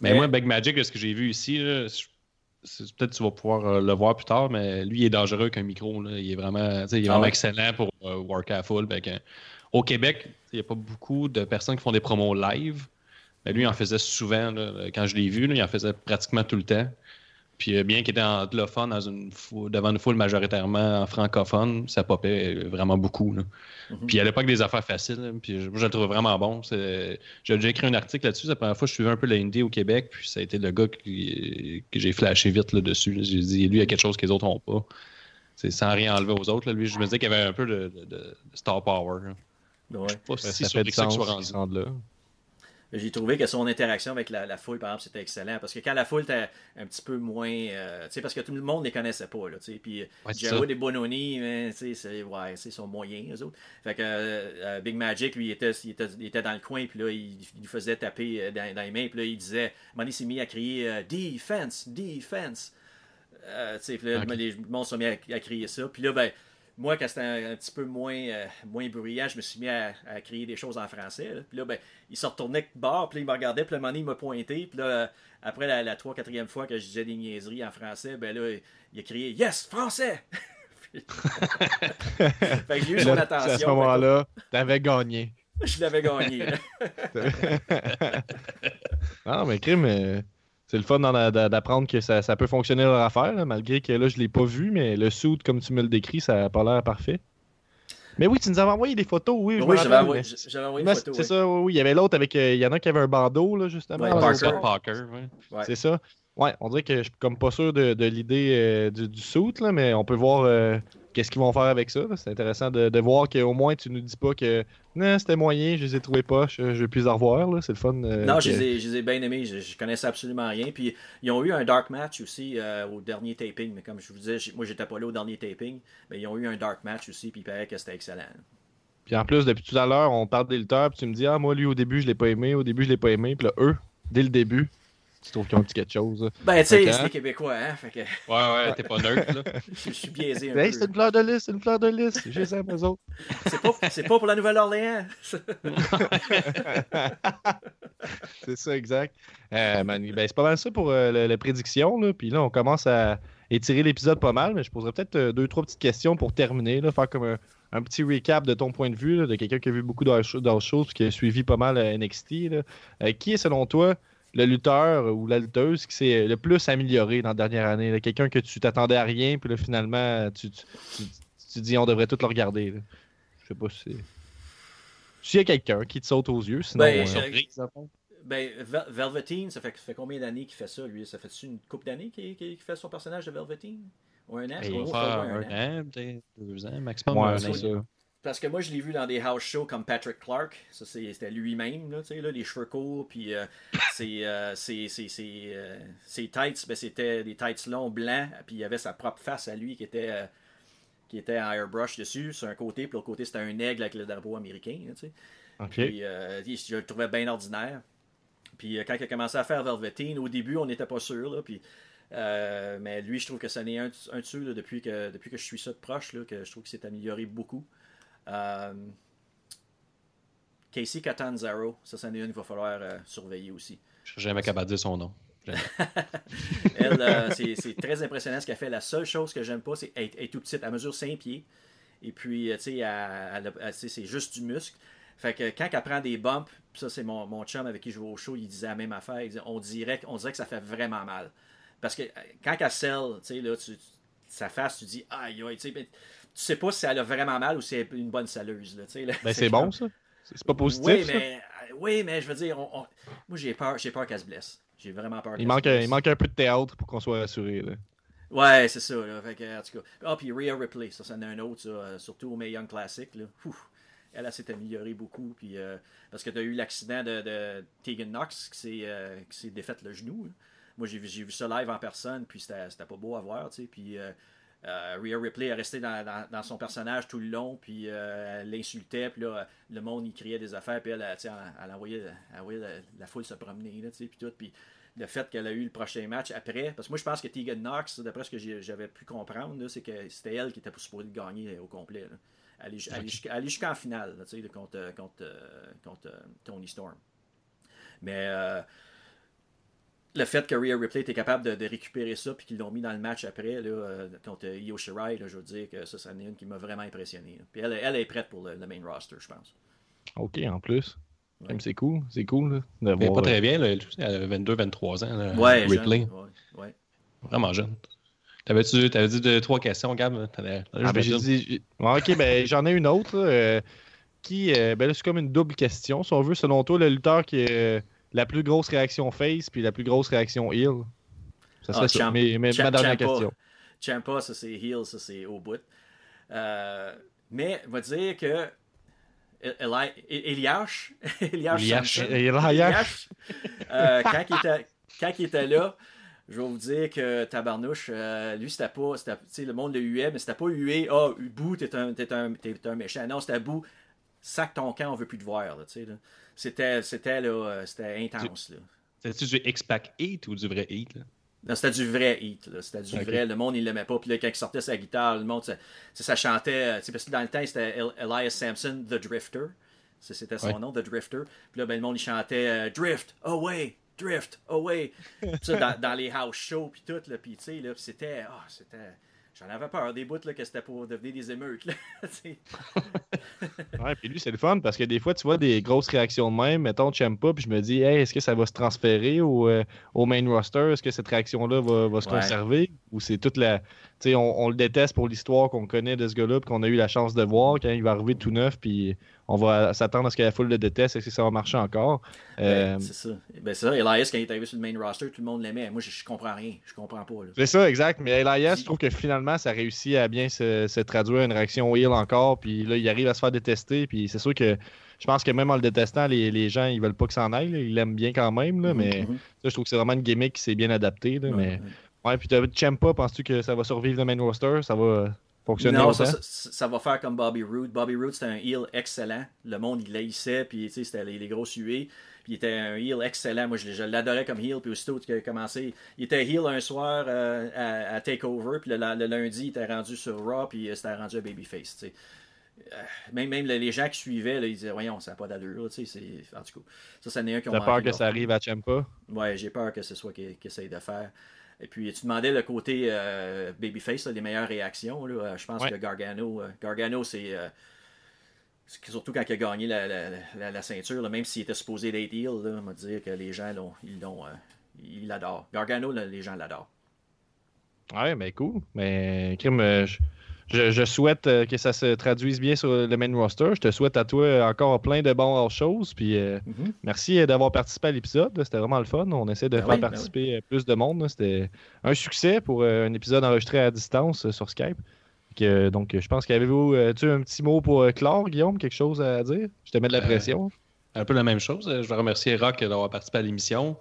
Speaker 4: Mais moi, Big Magic, ce que j'ai vu ici, là, je- c'est- peut-être que tu vas pouvoir euh, le voir plus tard, mais lui, il est dangereux avec un micro. là. Il est vraiment, il est
Speaker 5: Ah
Speaker 4: vraiment
Speaker 5: ouais?
Speaker 4: excellent pour euh, work à full. Au Québec, il n'y a pas beaucoup de personnes qui font des promos live. Mais lui, il en faisait souvent. là. Quand je l'ai vu, là, il en faisait pratiquement tout le temps. Puis euh, bien qu'il était anglophone dans une fou- devant une foule majoritairement francophone, ça popait euh, vraiment beaucoup. là.
Speaker 5: Mhm.
Speaker 4: Puis à l'époque des affaires faciles, là, puis je- moi je le trouve vraiment bon. C'est- J'ai déjà écrit un article là-dessus. C'est la première fois que je suivais un peu la Indie au Québec, puis ça a été le gars qui- que j'ai flashé vite là, dessus. J'ai dit, lui, il y a quelque chose que les autres n'ont pas. C'est sans rien enlever aux autres. là. Lui, je me disais qu'il y avait un peu de, de- de star power. là.
Speaker 5: ouais.
Speaker 4: Pas
Speaker 3: Ça,
Speaker 4: si
Speaker 3: ça
Speaker 4: sûr
Speaker 3: fait du
Speaker 4: que ça qu'il
Speaker 3: sens
Speaker 4: rendu.
Speaker 3: là.
Speaker 5: J'ai trouvé que son interaction avec la, la foule, par exemple, c'était excellent. Parce que quand la foule était un petit peu moins. euh, tu sais, parce que tout le monde ne les connaissait pas. Là, tu sais. puis
Speaker 4: Ouais, ça.
Speaker 5: et Bononi, c'est ouais, son moyen, eux autres. Fait que euh, euh, Big Magic, lui, il était, il, était, il était dans le coin, puis là, il, lui faisait taper euh, dans, dans les mains, puis là, il disait. Il s'est mis à crier euh, Defense, Defense. Euh, tu sais, puis là,
Speaker 4: Ok.
Speaker 5: les se sont mis à, à crier ça. Puis là, ben. Moi, quand c'était un, un petit peu moins, euh, moins bruyant, je me suis mis à, à crier des choses en français. là. Puis là, ben, il se retournait de bord, puis là, il me regardait, puis un moment donné, il m'a pointé. Puis là, euh, après la, la 3 4 fois que je disais des niaiseries en français, ben là, il a crié Yes, français Fait que j'ai eu son attention.
Speaker 3: à ce moment-là, t'avais gagné.
Speaker 5: Je l'avais gagné.
Speaker 3: Ah, mais crime, euh, c'est le fun d'apprendre que ça, ça peut fonctionner leur affaire, là, malgré que là, je l'ai pas vu, mais le suit, comme tu me le décris, ça a pas l'air parfait. Mais oui, tu nous avais envoyé des photos, oui.
Speaker 5: oui, j'avais envoyé,
Speaker 3: mais-
Speaker 5: j'avais envoyé
Speaker 3: mais
Speaker 5: une photo.
Speaker 3: C'est
Speaker 5: oui.
Speaker 3: ça, oui, oui. Il y avait l'autre avec. euh, Il y en a qui avait un bandeau, là, justement.
Speaker 5: Ouais, Parker.
Speaker 4: Parker, ouais.
Speaker 5: Ouais.
Speaker 3: C'est ça. Ouais, on dirait que je suis comme pas sûr de, de l'idée euh, du, du suit, là, mais on peut voir euh, qu'est-ce qu'ils vont faire avec ça. C'est intéressant de, de voir qu'au moins tu nous dis pas que non, c'était moyen, je les ai trouvés poches, je vais plus les revoir. C'est le fun. euh,
Speaker 5: Non,
Speaker 3: que-
Speaker 5: je les, ai, je les ai bien aimés. Je, je connaissais absolument rien. Puis ils ont eu un dark match aussi euh, au dernier taping. Mais comme je vous disais, moi j'étais pas là au dernier taping. Mais ils ont eu un dark match aussi. Puis il paraît que c'était excellent.
Speaker 3: Puis en plus, depuis tout à l'heure, on parle des lutteurs, puis tu me dis, ah, moi, lui, au début, je l'ai pas aimé, au début, je l'ai pas aimé, puis là, eux, dès le début, tu trouves qu'ils ont dit quelque chose.
Speaker 5: Ben, tu sais, c'est des Québécois, hein. Fait que
Speaker 4: Ouais, ouais, t'es pas neutre, là.
Speaker 5: je, je suis biaisé un
Speaker 3: Hey,
Speaker 5: peu.
Speaker 3: c'est une fleur de lys, c'est une fleur de lys, j'ai ça, eux autres.
Speaker 5: C'est pas, c'est pas pour la Nouvelle-Orléans.
Speaker 3: c'est ça, exact. Euh, ben, ben, c'est pas mal ça pour euh, la, prédiction. Là. Puis là, on commence à étirer l'épisode pas mal, mais je poserais peut-être euh, deux, trois petites questions pour terminer, là, faire comme un, petit recap de ton point de vue, là, de quelqu'un qui a vu beaucoup d'autres choses, qui a suivi pas mal NXT. Là. qui est, selon toi, le lutteur ou la lutteuse qui s'est le plus amélioré dans la dernière année? Quelqu'un que tu t'attendais à rien, puis là, finalement, tu, tu, dis on devrait tout le regarder. Je sais pas si s'il y a quelqu'un qui te saute aux yeux, sinon. Ben,
Speaker 5: euh, ben Velveteen, ça fait, fait combien d'années qu'il fait ça, lui? Ça fait une couple d'années qu'il fait son personnage de Velveteen? Ou un an
Speaker 4: Il va un, an, peut-être deux ans, maximum. Ouais, c'est ça.
Speaker 5: Parce que moi, je l'ai vu dans des house shows comme Patrick Clark. Ça, c'était lui-même, là, là, les cheveux courts, puis euh, euh, ses, tights, ben, c'était des tights longs blancs, puis il avait sa propre face à lui qui était qui était en airbrush dessus, sur un côté, puis l'autre côté, c'était un aigle avec le drapeau américain. tu sais. Puis, euh, je le trouvais bien ordinaire. Puis, euh, quand il a commencé à faire Velveteen, au début, on n'était pas sûr. Là, puis, euh, mais lui, je trouve que ça n'est un, un dessus depuis, que, depuis que je suis ça de proche, là, que je trouve qu'il s'est amélioré beaucoup. Casey Catanzaro, ça, c'en est une qu'il va falloir surveiller aussi.
Speaker 4: Je suis jamais capable de dire son nom.
Speaker 5: elle, euh, c'est très impressionnant ce qu'elle fait. La seule chose que j'aime pas, c'est qu'elle est tout petite. Elle mesure 5 pieds. Et puis, euh, tu sais, c'est juste du muscle. Fait que quand elle prend des bumps, ça, c'est mon, mon chum avec qui je vais au show, il disait la même affaire. on, dirait, on dirait que ça fait vraiment mal. Parce que euh, quand elle selle, tu sais, là, tu, sa face, tu dis, aïe, aïe, tu sais, tu sais pas si elle a vraiment mal ou si elle est une bonne saleuse. Là,
Speaker 3: ben, c'est bon, ça. C'est pas positif.
Speaker 5: Oui, mais, oui, mais je veux dire, moi, j'ai peur, peur qu'elle se blesse. J'ai vraiment peur.
Speaker 3: Il manque, il manque un peu de théâtre pour qu'on soit assuré. Là.
Speaker 5: Ouais, c'est ça. Là. Fait que, en tout cas. Ah, puis Rhea Ripley, ça, c'en est un autre, ça, euh, surtout au May Young Classic. Là. elle, s'est améliorée beaucoup. Puis, euh, parce que tu as eu l'accident de, de, Tegan Knox qui s'est euh, défaite le genou. Moi, j'ai vu, vu ça live en personne, puis c'était pas beau à voir. Tu sais, puis euh, Rhea Ripley est restée dans, son personnage tout le long, puis euh, elle l'insultait, puis là, le monde y criait des affaires, puis elle, elle, elle envoyait, la, foule se promener, là, puis tout, puis le fait qu'elle a eu le prochain match après, parce que moi je pense que Tegan Knox, d'après ce que j'avais pu comprendre, c'est que c'était elle qui était supposée gagner au complet. Aller, jusqu'en finale contre, contre, contre Tony Storm. Mais le fait que Rhea Ripley était capable de, récupérer ça puis qu'ils l'ont mis dans le match après là, euh, contre Io Shirai, je veux dire que ça, c'est une qui m'a vraiment impressionné. Puis elle, elle, est prête pour le, main roster, je pense.
Speaker 3: Ok, en plus. C'est cool, c'est cool.
Speaker 4: Là, pas très bien, elle a 22-23 ans.
Speaker 5: ouais, Ripley. ouais,
Speaker 4: Vraiment jeune. T'avais-tu avais dit trois questions, Gab?
Speaker 3: Ah, ben, dit... ok, ben j'en ai une autre. Euh, qui, euh, ben là, c'est comme une double question. Si on veut, selon toi, le lutteur qui est la plus grosse réaction face puis la plus grosse réaction heel. Ça serait ah, ça. mais, mais ma dernière question.
Speaker 5: Champa, ça c'est heel, ça c'est au bout. Euh, mais on va dire que Eliash, Eliash, Eliash, euh, quand, il était, là, je vais vous dire que Tabarnouche, euh, lui, c'était pas. Le monde le huait, mais c'était pas hué. Ah, oh, Bou, t'es un, un, un, méchant. Non, c'était Bou. Sac ton camp, on veut plus te voir. Là, là. C'était, c'était, là, euh, c'était intense. Là.
Speaker 4: C'était-tu du X-Pac Heat ou du vrai Heat? Là?
Speaker 5: Non, c'était du vrai Heat. Là. C'était du vrai. Le monde, il l'aimait pas. Puis là, quand il sortait sa guitare, le monde, ça, ça chantait. Euh, parce que dans le temps, c'était Elias Sampson, The Drifter. C'était son nom, The Drifter. Puis là, ben, le monde, il chantait euh, Drift, away, Drift, away. ça, dans, dans, les house shows, puis tout. Là, puis, tu sais, là, c'était. Oh, c'était J'en avais peur des bouts là, que c'était pour devenir des émeutes. Là,
Speaker 3: ouais, puis lui, c'est le fun parce que des fois, tu vois des grosses réactions de même. Mettons, tu n'aimes pas, puis je me dis, hey, est-ce que ça va se transférer au, euh, au main roster? Est-ce que cette réaction-là va, va, se conserver? Ou c'est toute la. Tu sais, on, on, le déteste pour l'histoire qu'on connaît de ce gars-là, qu'on a eu la chance de voir quand il va arriver tout neuf, puis on va s'attendre à ce que la foule le déteste. Est-ce que ça va marcher encore
Speaker 5: ben, euh, C'est ça. Ben, c'est ça. Elias, quand il est arrivé sur le main roster, tout le monde l'aimait. Moi, je, je, comprends rien. Je comprends pas.
Speaker 3: C'est ça, exact. Mais Elias, je trouve que finalement, ça réussit à bien se, se traduire une réaction heel encore. Puis là, il arrive à se faire détester. Puis c'est sûr que je pense que même en le détestant, les, les gens, ils veulent pas que ça en aille. Ils l'aiment bien quand même. Là, mais mm-hmm. ça, je trouve que c'est vraiment une gimmick qui s'est bien adaptée. Là, mais... Ouais, puis Champa, penses-tu que ça va survivre le main roster? Ça va non,
Speaker 5: ça, va faire comme Bobby Roode. Bobby Roode, c'était un heel excellent. Le monde, il l'haïssait, puis c'était les, les grosses huées. Puis il était un heel excellent. Moi, je, l'adorais comme heel. Puis aussitôt qu'il a commencé, il était heel un soir euh, à, à, TakeOver. Puis le, lundi, il était rendu sur Raw, puis euh, c'était rendu à Babyface. même, même les gens qui suivaient, là, ils disaient Voyons, ça n'a pas d'allure. Tu sais, en tout cas, ça, ça n'est un qui ont
Speaker 3: T'as peur que ça arrive à Champa?
Speaker 5: Ouais, j'ai peur que ce soit qu'il qu'il essaye de faire. Et puis, tu demandais le côté euh, Babyface, là, les meilleures réactions. Là. Euh, Je pense
Speaker 3: Ouais.
Speaker 5: que Gargano, euh, Gargano c'est. euh, surtout quand il a gagné la, la- la- la ceinture, là, même s'il était supposé d'être heel, on va dire que les gens l'ont, ils l'ont, euh, ils l'adorent. Gargano, les gens l'adorent.
Speaker 3: Ouais, mais cool. Mais, euh, je, je- je souhaite euh, que ça se traduise bien sur le main roster. Je te souhaite à toi encore plein de bonnes choses. Puis, euh,
Speaker 5: Mhm.
Speaker 3: merci euh, d'avoir participé à l'épisode. C'était vraiment le fun. On essaie de
Speaker 5: Ben
Speaker 3: faire
Speaker 5: oui, ben
Speaker 3: participer euh, plus de monde. C'était un succès pour euh, un épisode enregistré à distance euh, sur Skype. Que, euh, donc, euh, je pense qu'avez-vous euh, tu as un petit mot pour euh, clore, Guillaume, quelque chose à dire? Je te mets de la
Speaker 4: Euh,
Speaker 3: pression.
Speaker 4: Un peu la même chose. Euh, Je veux remercier Rock d'avoir participé à l'émission.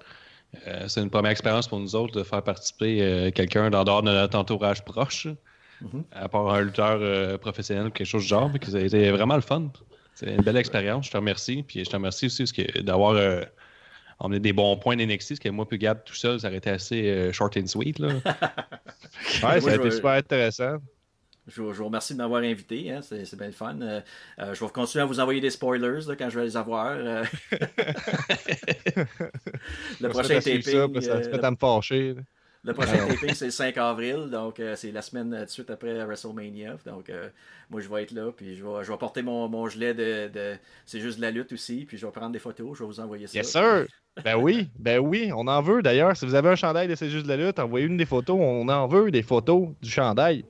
Speaker 4: Euh, c'est une première expérience pour nous autres de faire participer euh, quelqu'un dans dehors de notre entourage proche,
Speaker 5: Mhm.
Speaker 4: à part un lutteur euh, professionnel ou quelque chose du genre. mais que ça a été vraiment le fun. C'est une belle expérience. Je te remercie. Puis je te remercie aussi parce que d'avoir euh, emmené des bons points d'NXT, parce que moi puis Gab tout seul, ça aurait été assez euh, short and sweet. Là.
Speaker 3: Ouais,
Speaker 5: moi,
Speaker 3: ça a été super intéressant.
Speaker 5: Je vous, je vous remercie de m'avoir invité, hein, c'est, bien le fun. Euh, euh, je vais continuer à vous envoyer des spoilers là, quand je vais les avoir. euh. le prochain taping,
Speaker 3: ça, ça se fait à me fâcher.
Speaker 5: Le prochain taping, c'est le 5 avril, donc euh, c'est la semaine euh, de suite après WrestleMania. Donc, euh, moi, je vais être là, puis je vais, je vais porter mon, mon gilet de, de- C'est juste de la lutte aussi, puis je vais prendre des photos, je vais vous envoyer ça.
Speaker 3: Yes, sir! Ben oui, ben oui, on en veut d'ailleurs. Si vous avez un chandail de C'est juste de la lutte, envoyez une des photos. On en veut des photos du chandail.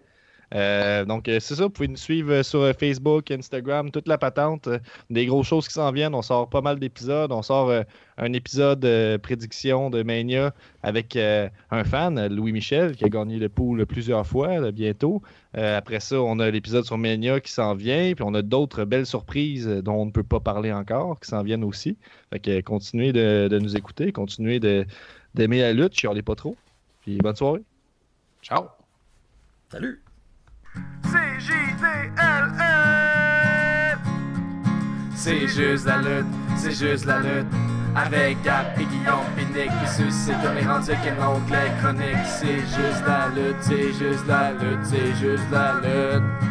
Speaker 3: Euh, donc, euh, c'est ça. Vous pouvez nous suivre euh, sur Facebook, Instagram, toute la patente. Des grosses choses qui s'en viennent. On sort pas mal d'épisodes. On sort euh, un épisode euh, prédiction de Mania avec euh, un fan, Louis Michel, qui a gagné le pool plusieurs fois là, bientôt. Euh, après ça, on a l'épisode sur Mania qui s'en vient. Puis on a d'autres belles surprises dont on ne peut pas parler encore qui s'en viennent aussi. Fait que continuez de, de nous écouter, continuez d'aimer la lutte, chialez pas trop. Puis bonne soirée.
Speaker 4: Ciao!
Speaker 5: Salut!
Speaker 2: C'est juste la lutte, c'est juste la lutte. Avec Gap et Guillaume Pinique qui suscite comme les rendus qu'un onglet chronique. C'est juste la lutte, c'est juste la lutte, c'est juste la lutte.